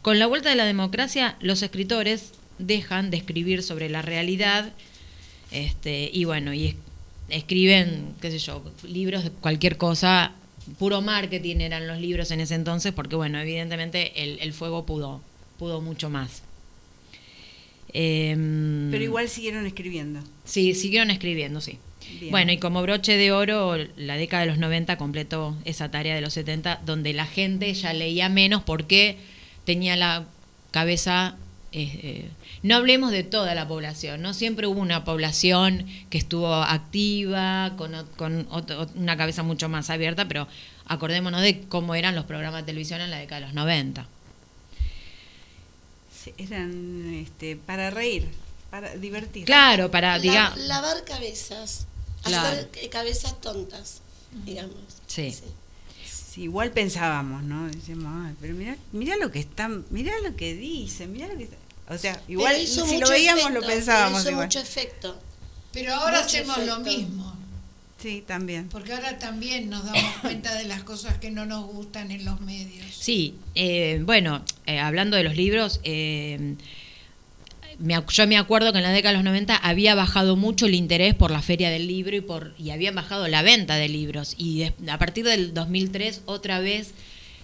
Con la vuelta de la democracia los escritores dejan de escribir sobre la realidad este, y bueno, y es- escriben, qué sé yo, libros de cualquier cosa, puro marketing eran los libros en ese entonces, porque bueno, evidentemente el, el fuego pudo, pudo mucho más. Em, Pero igual siguieron escribiendo. Sí, siguieron escribiendo, sí. Bien. Bueno, y como broche de oro, la década de los 90 completó esa tarea de los 70, donde la gente ya leía menos porque tenía la cabeza... eh, eh, no hablemos de toda la población, ¿no? Siempre hubo una población que estuvo activa, con, o- con otro- una cabeza mucho más abierta, pero acordémonos de cómo eran los programas de televisión en la década de los 90. Sí, Eran este, para reír, para divertir. Claro, para, La- diga, lavar cabezas. Claro. Hacer eh, cabezas tontas, digamos. Sí. Sí, igual pensábamos, ¿no? Decíamos, "Ay, pero mirá, mirá lo que están, mirá lo que dicen, mirá lo que está-". O sea, igual si lo veíamos efecto, lo pensábamos Hizo igual. mucho efecto. Pero ahora Mucho hacemos lo mismo. Sí, también. Porque ahora también nos damos cuenta de las cosas que no nos gustan en los medios. Sí, eh, bueno, eh, hablando de los libros, eh, me yo me acuerdo que en la década de los 90 había bajado mucho el interés por la feria del libro y por y había bajado la venta de libros y a partir del 2003 otra vez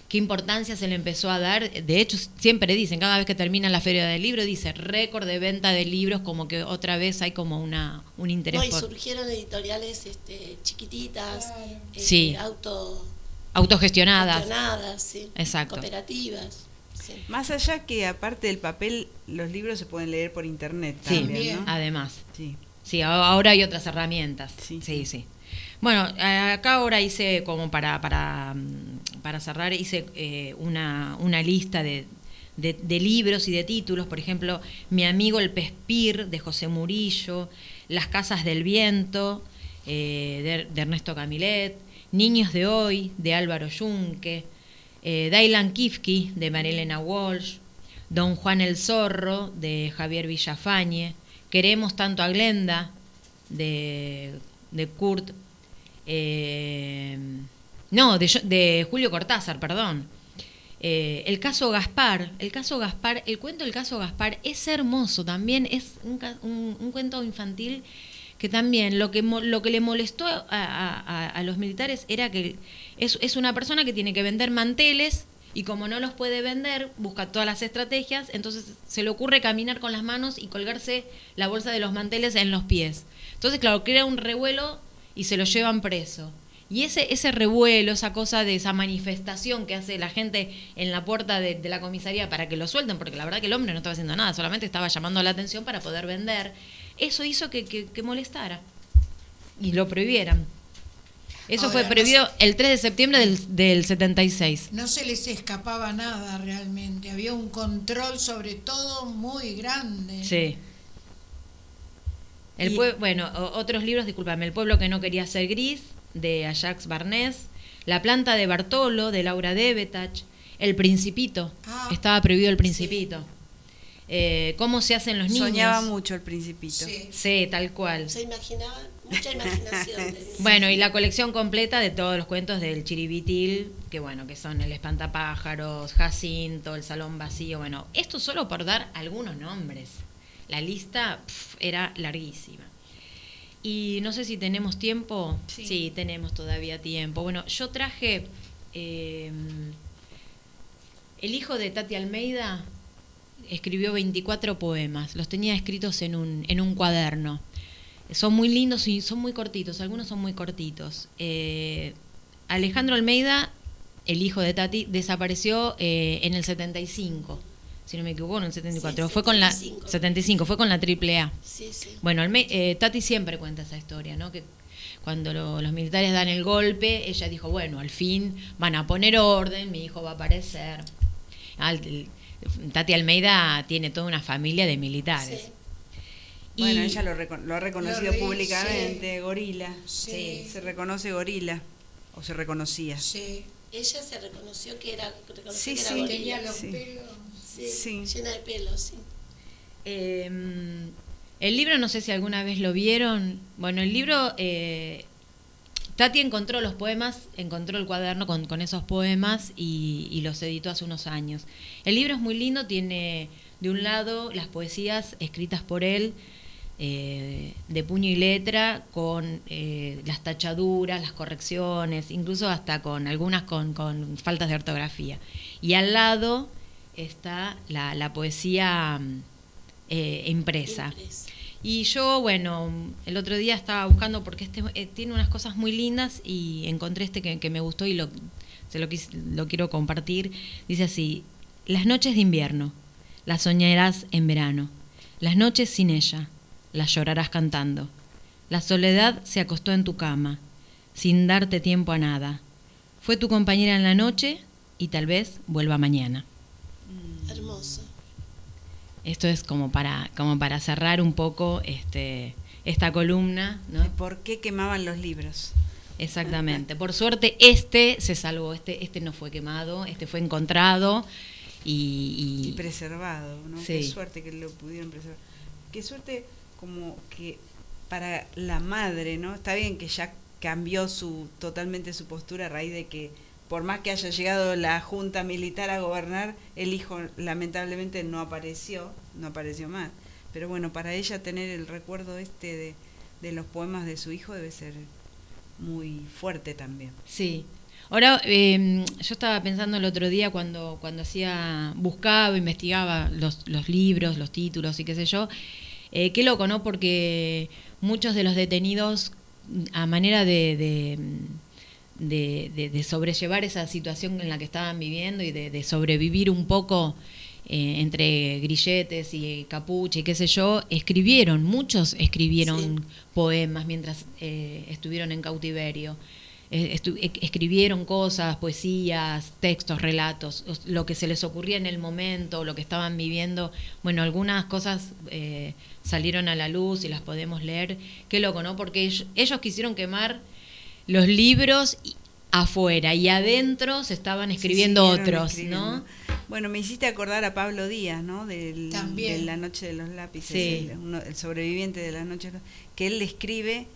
qué importancia se le empezó a dar. De hecho, siempre dicen, cada vez que termina la feria del libro, dice récord de venta de libros, como que otra vez hay como una un interés No, y por surgieron editoriales este, chiquititas, eh, Sí. auto autogestionadas. gestionadas, sí, Exacto. cooperativas. sí. Más allá que aparte del papel, los libros se pueden leer por internet Sí, también, ¿no? además. Sí. Sí, ahora hay otras herramientas. Sí, Sí, sí. Bueno, acá ahora hice como para, para, mm, para cerrar, hice eh, una, una lista de, de- libros y de títulos. Por ejemplo, Mi amigo el Pespir, de José Murillo, Las Casas del Viento, eh, de, de Ernesto Camilet, Niños de Hoy, de Álvaro Yunque, eh, Dailan Kifki, de Marilena Walsh, Don Juan el Zorro, de Javier Villafañe, Queremos tanto a Glenda, de, de Kurt, eh, no, de, de Julio Cortázar, perdón. Eh, el caso Gaspar, el caso Gaspar, el cuento del caso Gaspar es hermoso también, es un, cuento infantil que también lo que, lo que le molestó a los militares era que es, es una persona que tiene que vender manteles y como no los puede vender, busca todas las estrategias, entonces se le ocurre caminar con las manos y colgarse la bolsa de los manteles en los pies. Entonces, claro, crea un revuelo y se lo llevan preso. Y ese, ese revuelo, esa cosa de esa manifestación que hace la gente en la puerta de, de la comisaría para que lo suelten, porque la verdad que el hombre no estaba haciendo nada, solamente estaba llamando la atención para poder vender, eso hizo que, que- que molestara y lo prohibieran. Eso Ahora, fue no prohibido el 3 de septiembre del, del 76. No se les escapaba nada realmente. Había un control sobre todo muy grande. Sí. El Y- bueno, otros libros, discúlpame, El pueblo que no quería ser gris, de Ajax Barnés, La planta de Bartolo, de Laura Debetach, El Principito, Ah. estaba prohibido El Principito. Eh, ¿Cómo se hacen los niños? Soñaba mucho el principito. Sí. Sí, tal cual. Se imaginaba, mucha imaginación. Bueno, y la colección completa de todos los cuentos del Chiribitil, que bueno, que son El Espantapájaros, Jacinto, El Salón Vacío, bueno, esto solo por dar algunos nombres. La lista pf, era larguísima. Y no sé si tenemos tiempo. Sí. tenemos todavía tiempo. Bueno, yo traje eh, el hijo de Tati Almeida escribió 24 poemas, los tenía escritos en un, en un cuaderno. Son muy lindos y son muy cortitos, algunos son muy cortitos. Eh, Alejandro Almeida, el hijo de Tati, desapareció eh, en el 75, si no me equivoco, en el 74. Sí, fue con la 75. 75, fue con la AAA. Sí, sí. Bueno, Alme- eh, Tati siempre cuenta esa historia, ¿no? Que cuando lo- los militares dan el golpe, ella dijo, bueno, al fin van a poner orden, mi hijo va a aparecer. Al- el- Tati Almeida tiene toda una familia de militares. Sí. Bueno, ella lo, ha reconocido Lo públicamente, gorila. Sí. Se reconoce gorila. O se reconocía. Sí. Ella se reconoció que era, reconoció Sí, que era gorila. Tenía los pelos. Sí, Sí. llena de pelo, sí. Eh, el libro, no sé si alguna vez lo vieron. Bueno, el libro, eh, Tati encontró los poemas, encontró el cuaderno con, con esos poemas y, y los editó hace unos años. El libro es muy lindo, tiene de un lado las poesías escritas por él, eh, de puño y letra, con eh, las tachaduras, las correcciones, incluso hasta con algunas con, con faltas de ortografía. Y al lado está la, la poesía mm, eh, impresa. Impresa. Y yo, bueno, el otro día estaba buscando porque este eh, tiene unas cosas muy lindas y encontré este que, que me gustó y lo, se lo, quis- lo quiero compartir. Dice así, las noches de invierno, las soñarás en verano, las noches sin ella, las llorarás cantando. La soledad se acostó en tu cama, sin darte tiempo a nada. Fue tu compañera en la noche y tal vez vuelva mañana. Esto es como para, como para cerrar un poco este, esta columna, ¿no? De ¿Por qué quemaban los libros? Exactamente. Por suerte, este se salvó, este, este no fue quemado, este fue encontrado y, Y y- preservado, ¿no? Sí. Qué suerte que lo pudieron preservar. Qué suerte como que para la madre, ¿no? Está bien que ya cambió su totalmente su postura a raíz de que por más que haya llegado la junta militar a gobernar, el hijo lamentablemente no apareció, no apareció más. Pero bueno, para ella tener el recuerdo este de, de los poemas de su hijo debe ser muy fuerte también. sí. Ahora, eh, yo estaba pensando el otro día cuando, cuando hacía, buscaba, investigaba los, los libros, los títulos y qué sé yo, eh, qué loco, ¿no? Porque muchos de los detenidos, a manera de, de, de- de- de sobrellevar esa situación en la que estaban viviendo y de, de sobrevivir un poco eh, entre grilletes y capucha y qué sé yo, escribieron, muchos escribieron Sí. poemas mientras eh, estuvieron en cautiverio. Eh, estu- e- escribieron cosas, poesías, textos, relatos, os- lo que se les ocurría en el momento, lo que estaban viviendo. Bueno, algunas cosas eh, salieron a la luz y las podemos leer. Qué loco, ¿no? Porque ellos, ellos quisieron quemar los libros y- afuera y adentro se estaban escribiendo Sí, otros, escribiendo. ¿no? Bueno, me hiciste acordar a Pablo Díaz, ¿no? Del, También. de La Noche de los Lápices, Sí. el, uno- el sobreviviente de La Noche, de los- que él le escribe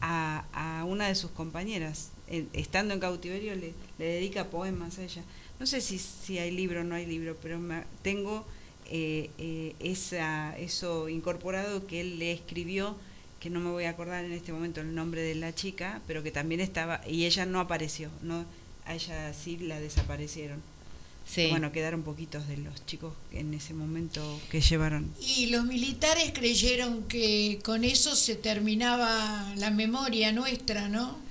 a, a una de sus compañeras. Estando en cautiverio le, le dedica poemas a ella. No sé si, si hay libro o no hay libro, pero me- tengo eh, eh, esa, eso incorporado que él le escribió, que no me voy a acordar en este momento el nombre de la chica, pero que también estaba, y ella no apareció, no a ella sí la desaparecieron. Sí. Bueno, quedaron poquitos de los chicos en ese momento que llevaron. Y los militares creyeron que con eso se terminaba la memoria nuestra, ¿no?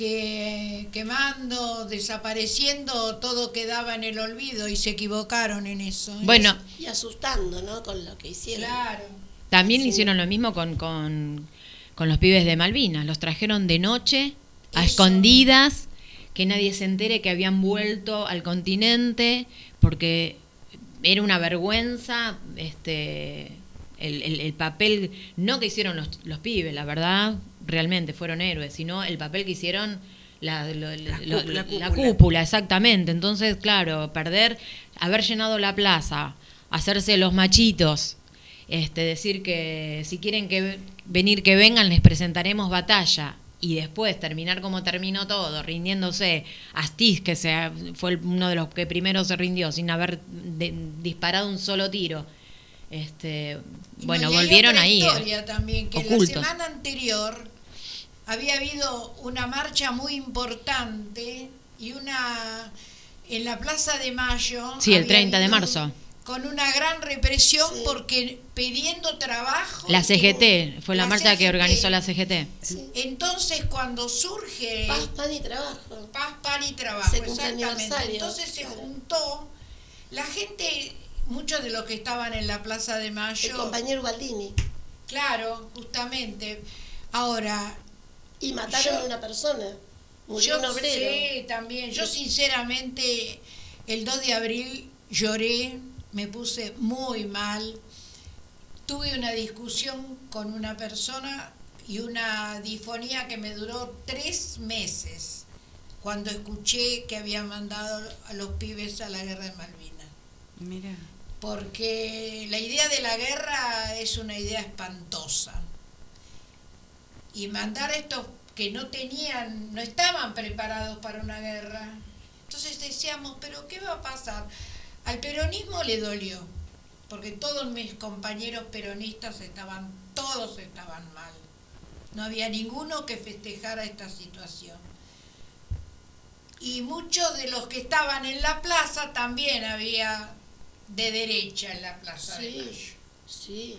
que quemando, desapareciendo, todo quedaba en el olvido y se equivocaron en eso. ¿eh? Bueno, Y asustando, ¿no? Con lo que hicieron. claro. También Sí. hicieron lo mismo con, con, con los pibes de Malvinas. Los trajeron de noche, a Eso. escondidas, que nadie se entere que habían vuelto al continente, porque era una vergüenza este el, el- el papel, no que hicieron los, los pibes, la verdad, realmente fueron héroes, sino el papel que hicieron la, lo- La lo- cúpula, exactamente. Entonces, claro, perder, haber llenado la plaza, hacerse los machitos, este, decir que si quieren que venir que vengan les presentaremos batalla y después terminar como terminó todo, rindiéndose Astiz que se, fue uno de los que primero se rindió sin haber de- disparado un solo tiro. Este, Y bueno, volvieron otra ahí. eh, historia también, que ocultos. la semana anterior había habido una marcha muy importante y una en la Plaza de Mayo. Sí, el había 30 de marzo. Con una gran represión Sí. porque pidiendo trabajo. La CGT, fue la, marcha que organizó la CGT. Sí. Entonces, cuando surge Paz, pan y trabajo. Paz, pan y trabajo, exactamente. Entonces se claro. juntó la gente, muchos de los que estaban en la Plaza de El Mayo. compañero Baldini. Claro, justamente. Ahora, Y mataron Yo- a una persona. Murió yo un obrero. sí, también. Yo sinceramente el 2 de abril lloré, me puse muy mal. Tuve una discusión con una persona y una difonía que me duró tres meses cuando escuché que habían mandado a los pibes a la guerra de Malvinas. Mira. Porque la idea de la guerra es una idea espantosa. Y mandar a estos que no tenían, no estaban preparados para una guerra. Entonces decíamos, pero ¿qué va a pasar? Al peronismo le dolió, porque todos mis compañeros peronistas estaban, todos estaban mal. No había ninguno que festejara esta situación. Y muchos de los que estaban en la plaza también había de derecha en la plaza de Sí, Mayo. sí.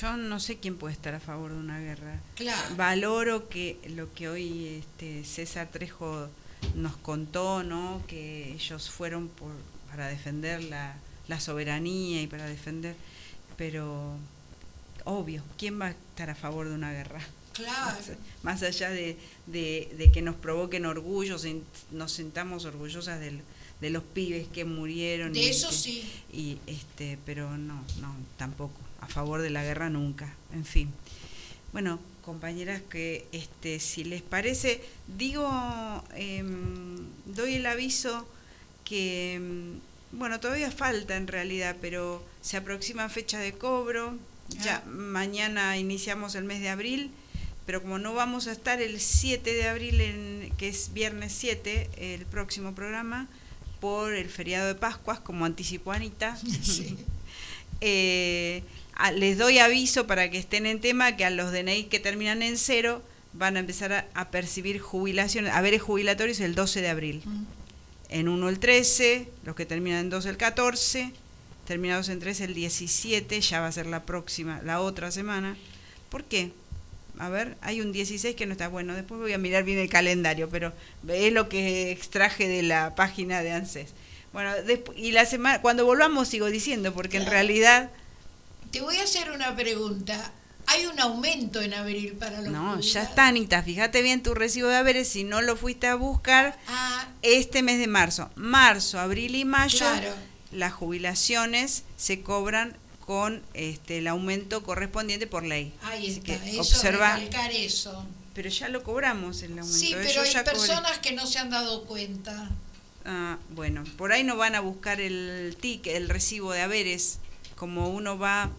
Yo no sé quién puede estar a favor de una guerra. Claro. Valoro que lo que hoy este, César Trejo nos contó, ¿no? Que ellos fueron por, para defender la, la soberanía y para defender, pero obvio, ¿quién va a estar a favor de una guerra? Claro. Más allá de, de- de que nos provoquen orgullo, nos sentamos orgullosas del- de los pibes que murieron. De y eso que- sí. y este pero no no tampoco a favor de la guerra nunca en fin bueno compañeras que este si les parece digo em, doy el aviso que em, bueno todavía falta en realidad pero se aproxima fecha de cobro ya Ah. mañana iniciamos el mes de abril pero como no vamos a estar el 7 de abril en, que es viernes 7 el próximo programa por el feriado de Pascuas, como anticipó Anita. Eh, a- les doy aviso para que estén en tema que a los DNI que terminan en cero van a empezar a, a percibir jubilaciones, haberes jubilatorios el 12 de abril. En uno el 13, los que terminan en 12 el 14, terminados en 13 el 17, ya va a ser la próxima, la otra semana. ¿Por qué? A ver, hay un 16 que no está bueno, después voy a mirar bien el calendario, pero es lo que extraje de la página de ANSES. Bueno, y la semana, cuando volvamos sigo diciendo, porque en realidad, Te voy a hacer una pregunta. ¿Hay un aumento en abril para los no, ya está, Anita, fíjate bien tu recibo de haberes, si no lo fuiste a buscar, Ah, este mes de marzo, marzo, abril y mayo, claro. las jubilaciones se cobran con este el aumento correspondiente por ley. Ahí Así está. que Eso, observa, eso. pero ya lo cobramos el aumento. Sí, ¿eh? pero Yo hay cobré. personas que no se han dado cuenta. Ah, bueno, por ahí no van a buscar el ticket, el recibo de haberes, como uno va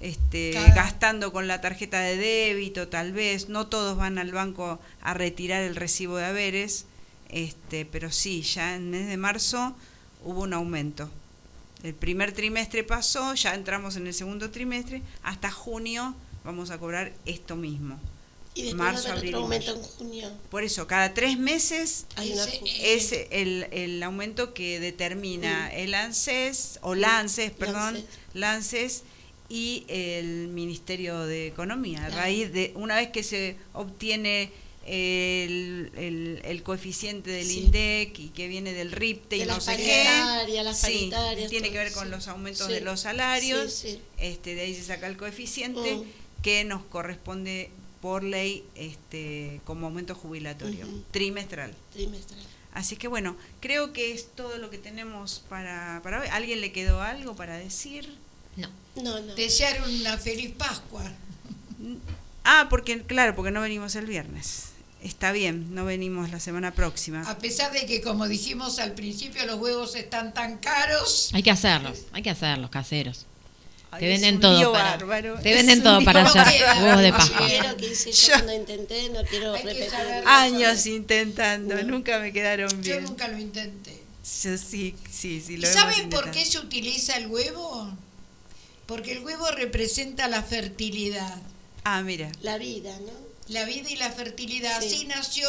este, gastando con la tarjeta de débito, tal vez. No todos van al banco a retirar el recibo de haberes, este, pero sí, ya en el mes de marzo hubo un aumento. El primer trimestre pasó, ya entramos en el segundo trimestre, hasta junio vamos a cobrar esto mismo. Y después Marzo, abril aumento en junio. Por eso, cada tres meses Ese- es el, el aumento que determina el ANSES, o LANSES, perdón, Lances. Y el Ministerio de Economía. A raíz de, una vez que se obtiene el, el- el coeficiente del Sí. INDEC y que viene del RIPTE y De no las sé qué. las Sí, tiene que ver con sí. los aumentos de los salarios. Este, de ahí se saca el coeficiente Mm. que nos corresponde por ley este, como aumento jubilatorio trimestral. Trimestral. Así que bueno, creo que es todo lo que tenemos para, para hoy. ¿Alguien le quedó algo para decir? No. No, no. Desear una feliz Pascua. Ah, porque claro, porque no venimos el viernes. Está bien, no venimos la semana próxima. A pesar de que, como dijimos al principio, los huevos están tan caros. Hay que hacerlos, hay que hacerlos, caseros. Ay, Te venden todo para, bárbaro, te venden todo para hacer bárbaro. huevos de Pascua. quiero que hice yo Yo- cuando intenté, no quiero repetir. Años intentando, No. nunca me quedaron Yo bien. nunca lo intenté. Yo sí, sí, sí. ¿Y Lo saben por qué se utiliza el huevo? Porque el huevo representa la fertilidad, Ah, mira. La vida, ¿no? la vida y la fertilidad. Sí. Así nació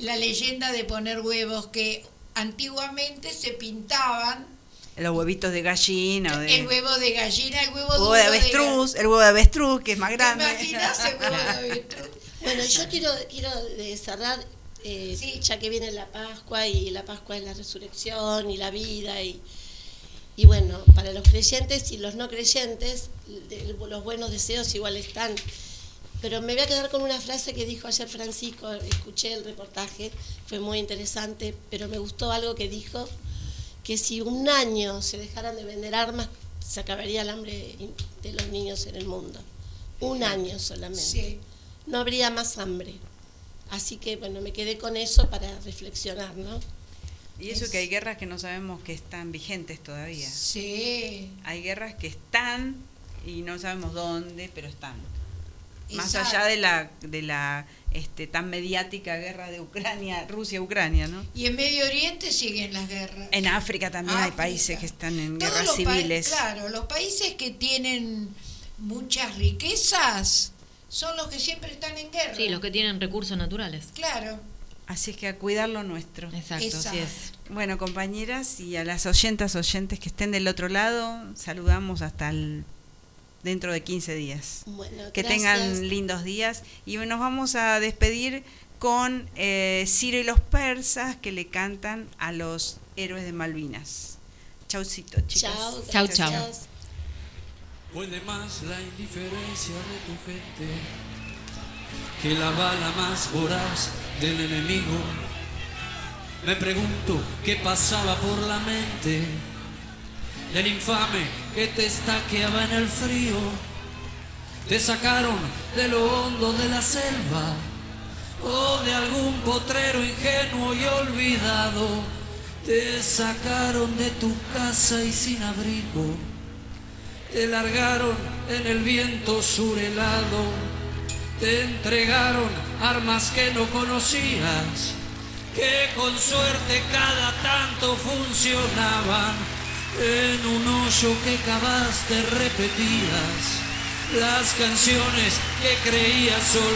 la leyenda de poner huevos que antiguamente se pintaban. Los huevitos de gallina de, El huevo de gallina, el huevo, huevo de avestruz, el huevo de avestruz, que es más ¿Te grande. imaginas el huevo de avestruz? Bueno, yo quiero, quiero eh, cerrar, eh, Sí. ya que viene la Pascua y la Pascua es la resurrección y la vida y, y bueno, para los creyentes y los no creyentes, los buenos deseos igual están. Pero me voy a quedar con una frase que dijo ayer Francisco, escuché el reportaje, fue muy interesante, pero me gustó algo que dijo, que si un año se dejaran de vender armas, se acabaría el hambre de los niños en el mundo. Un año solamente Sí. no habría más hambre. Así que bueno, me quedé con eso para reflexionar, ¿no? Y eso que hay guerras que no sabemos que están vigentes todavía. Sí. Hay guerras que están y no sabemos dónde, pero están. Más Exacto. allá de la, de la este, tan mediática guerra de Ucrania, Rusia-Ucrania, ¿no? Y en Medio Oriente siguen las guerras. En África también hay países que están en Todos guerras civiles. Claro, los países que tienen muchas riquezas son los que siempre están en guerra. Sí, los que tienen recursos naturales. Claro. Así es que a cuidar lo nuestro. Exacto, Exacto. así es. Bueno, compañeras, y a las oyentas oyentes que estén del otro lado, saludamos hasta el, dentro de 15 días. Bueno, Que gracias. tengan lindos días y nos vamos a despedir con eh, Ciro y los persas que le cantan a los héroes de Malvinas. Chaucito, chicas. Chao, Chau, chau. gracias. Puede más la indiferencia de tu gente que la bala más voraz del enemigo. Me pregunto qué pasaba por la mente del infame que te estaqueaba en el frío. Te sacaron de lo hondo de la selva o de algún potrero ingenuo y olvidado. Te sacaron de tu casa y sin abrigo te largaron en el viento surelado, te entregaron armas que no conocías, que con suerte cada tanto funcionaban. En un hoyo que cavaste repetías las canciones que creías olvidar.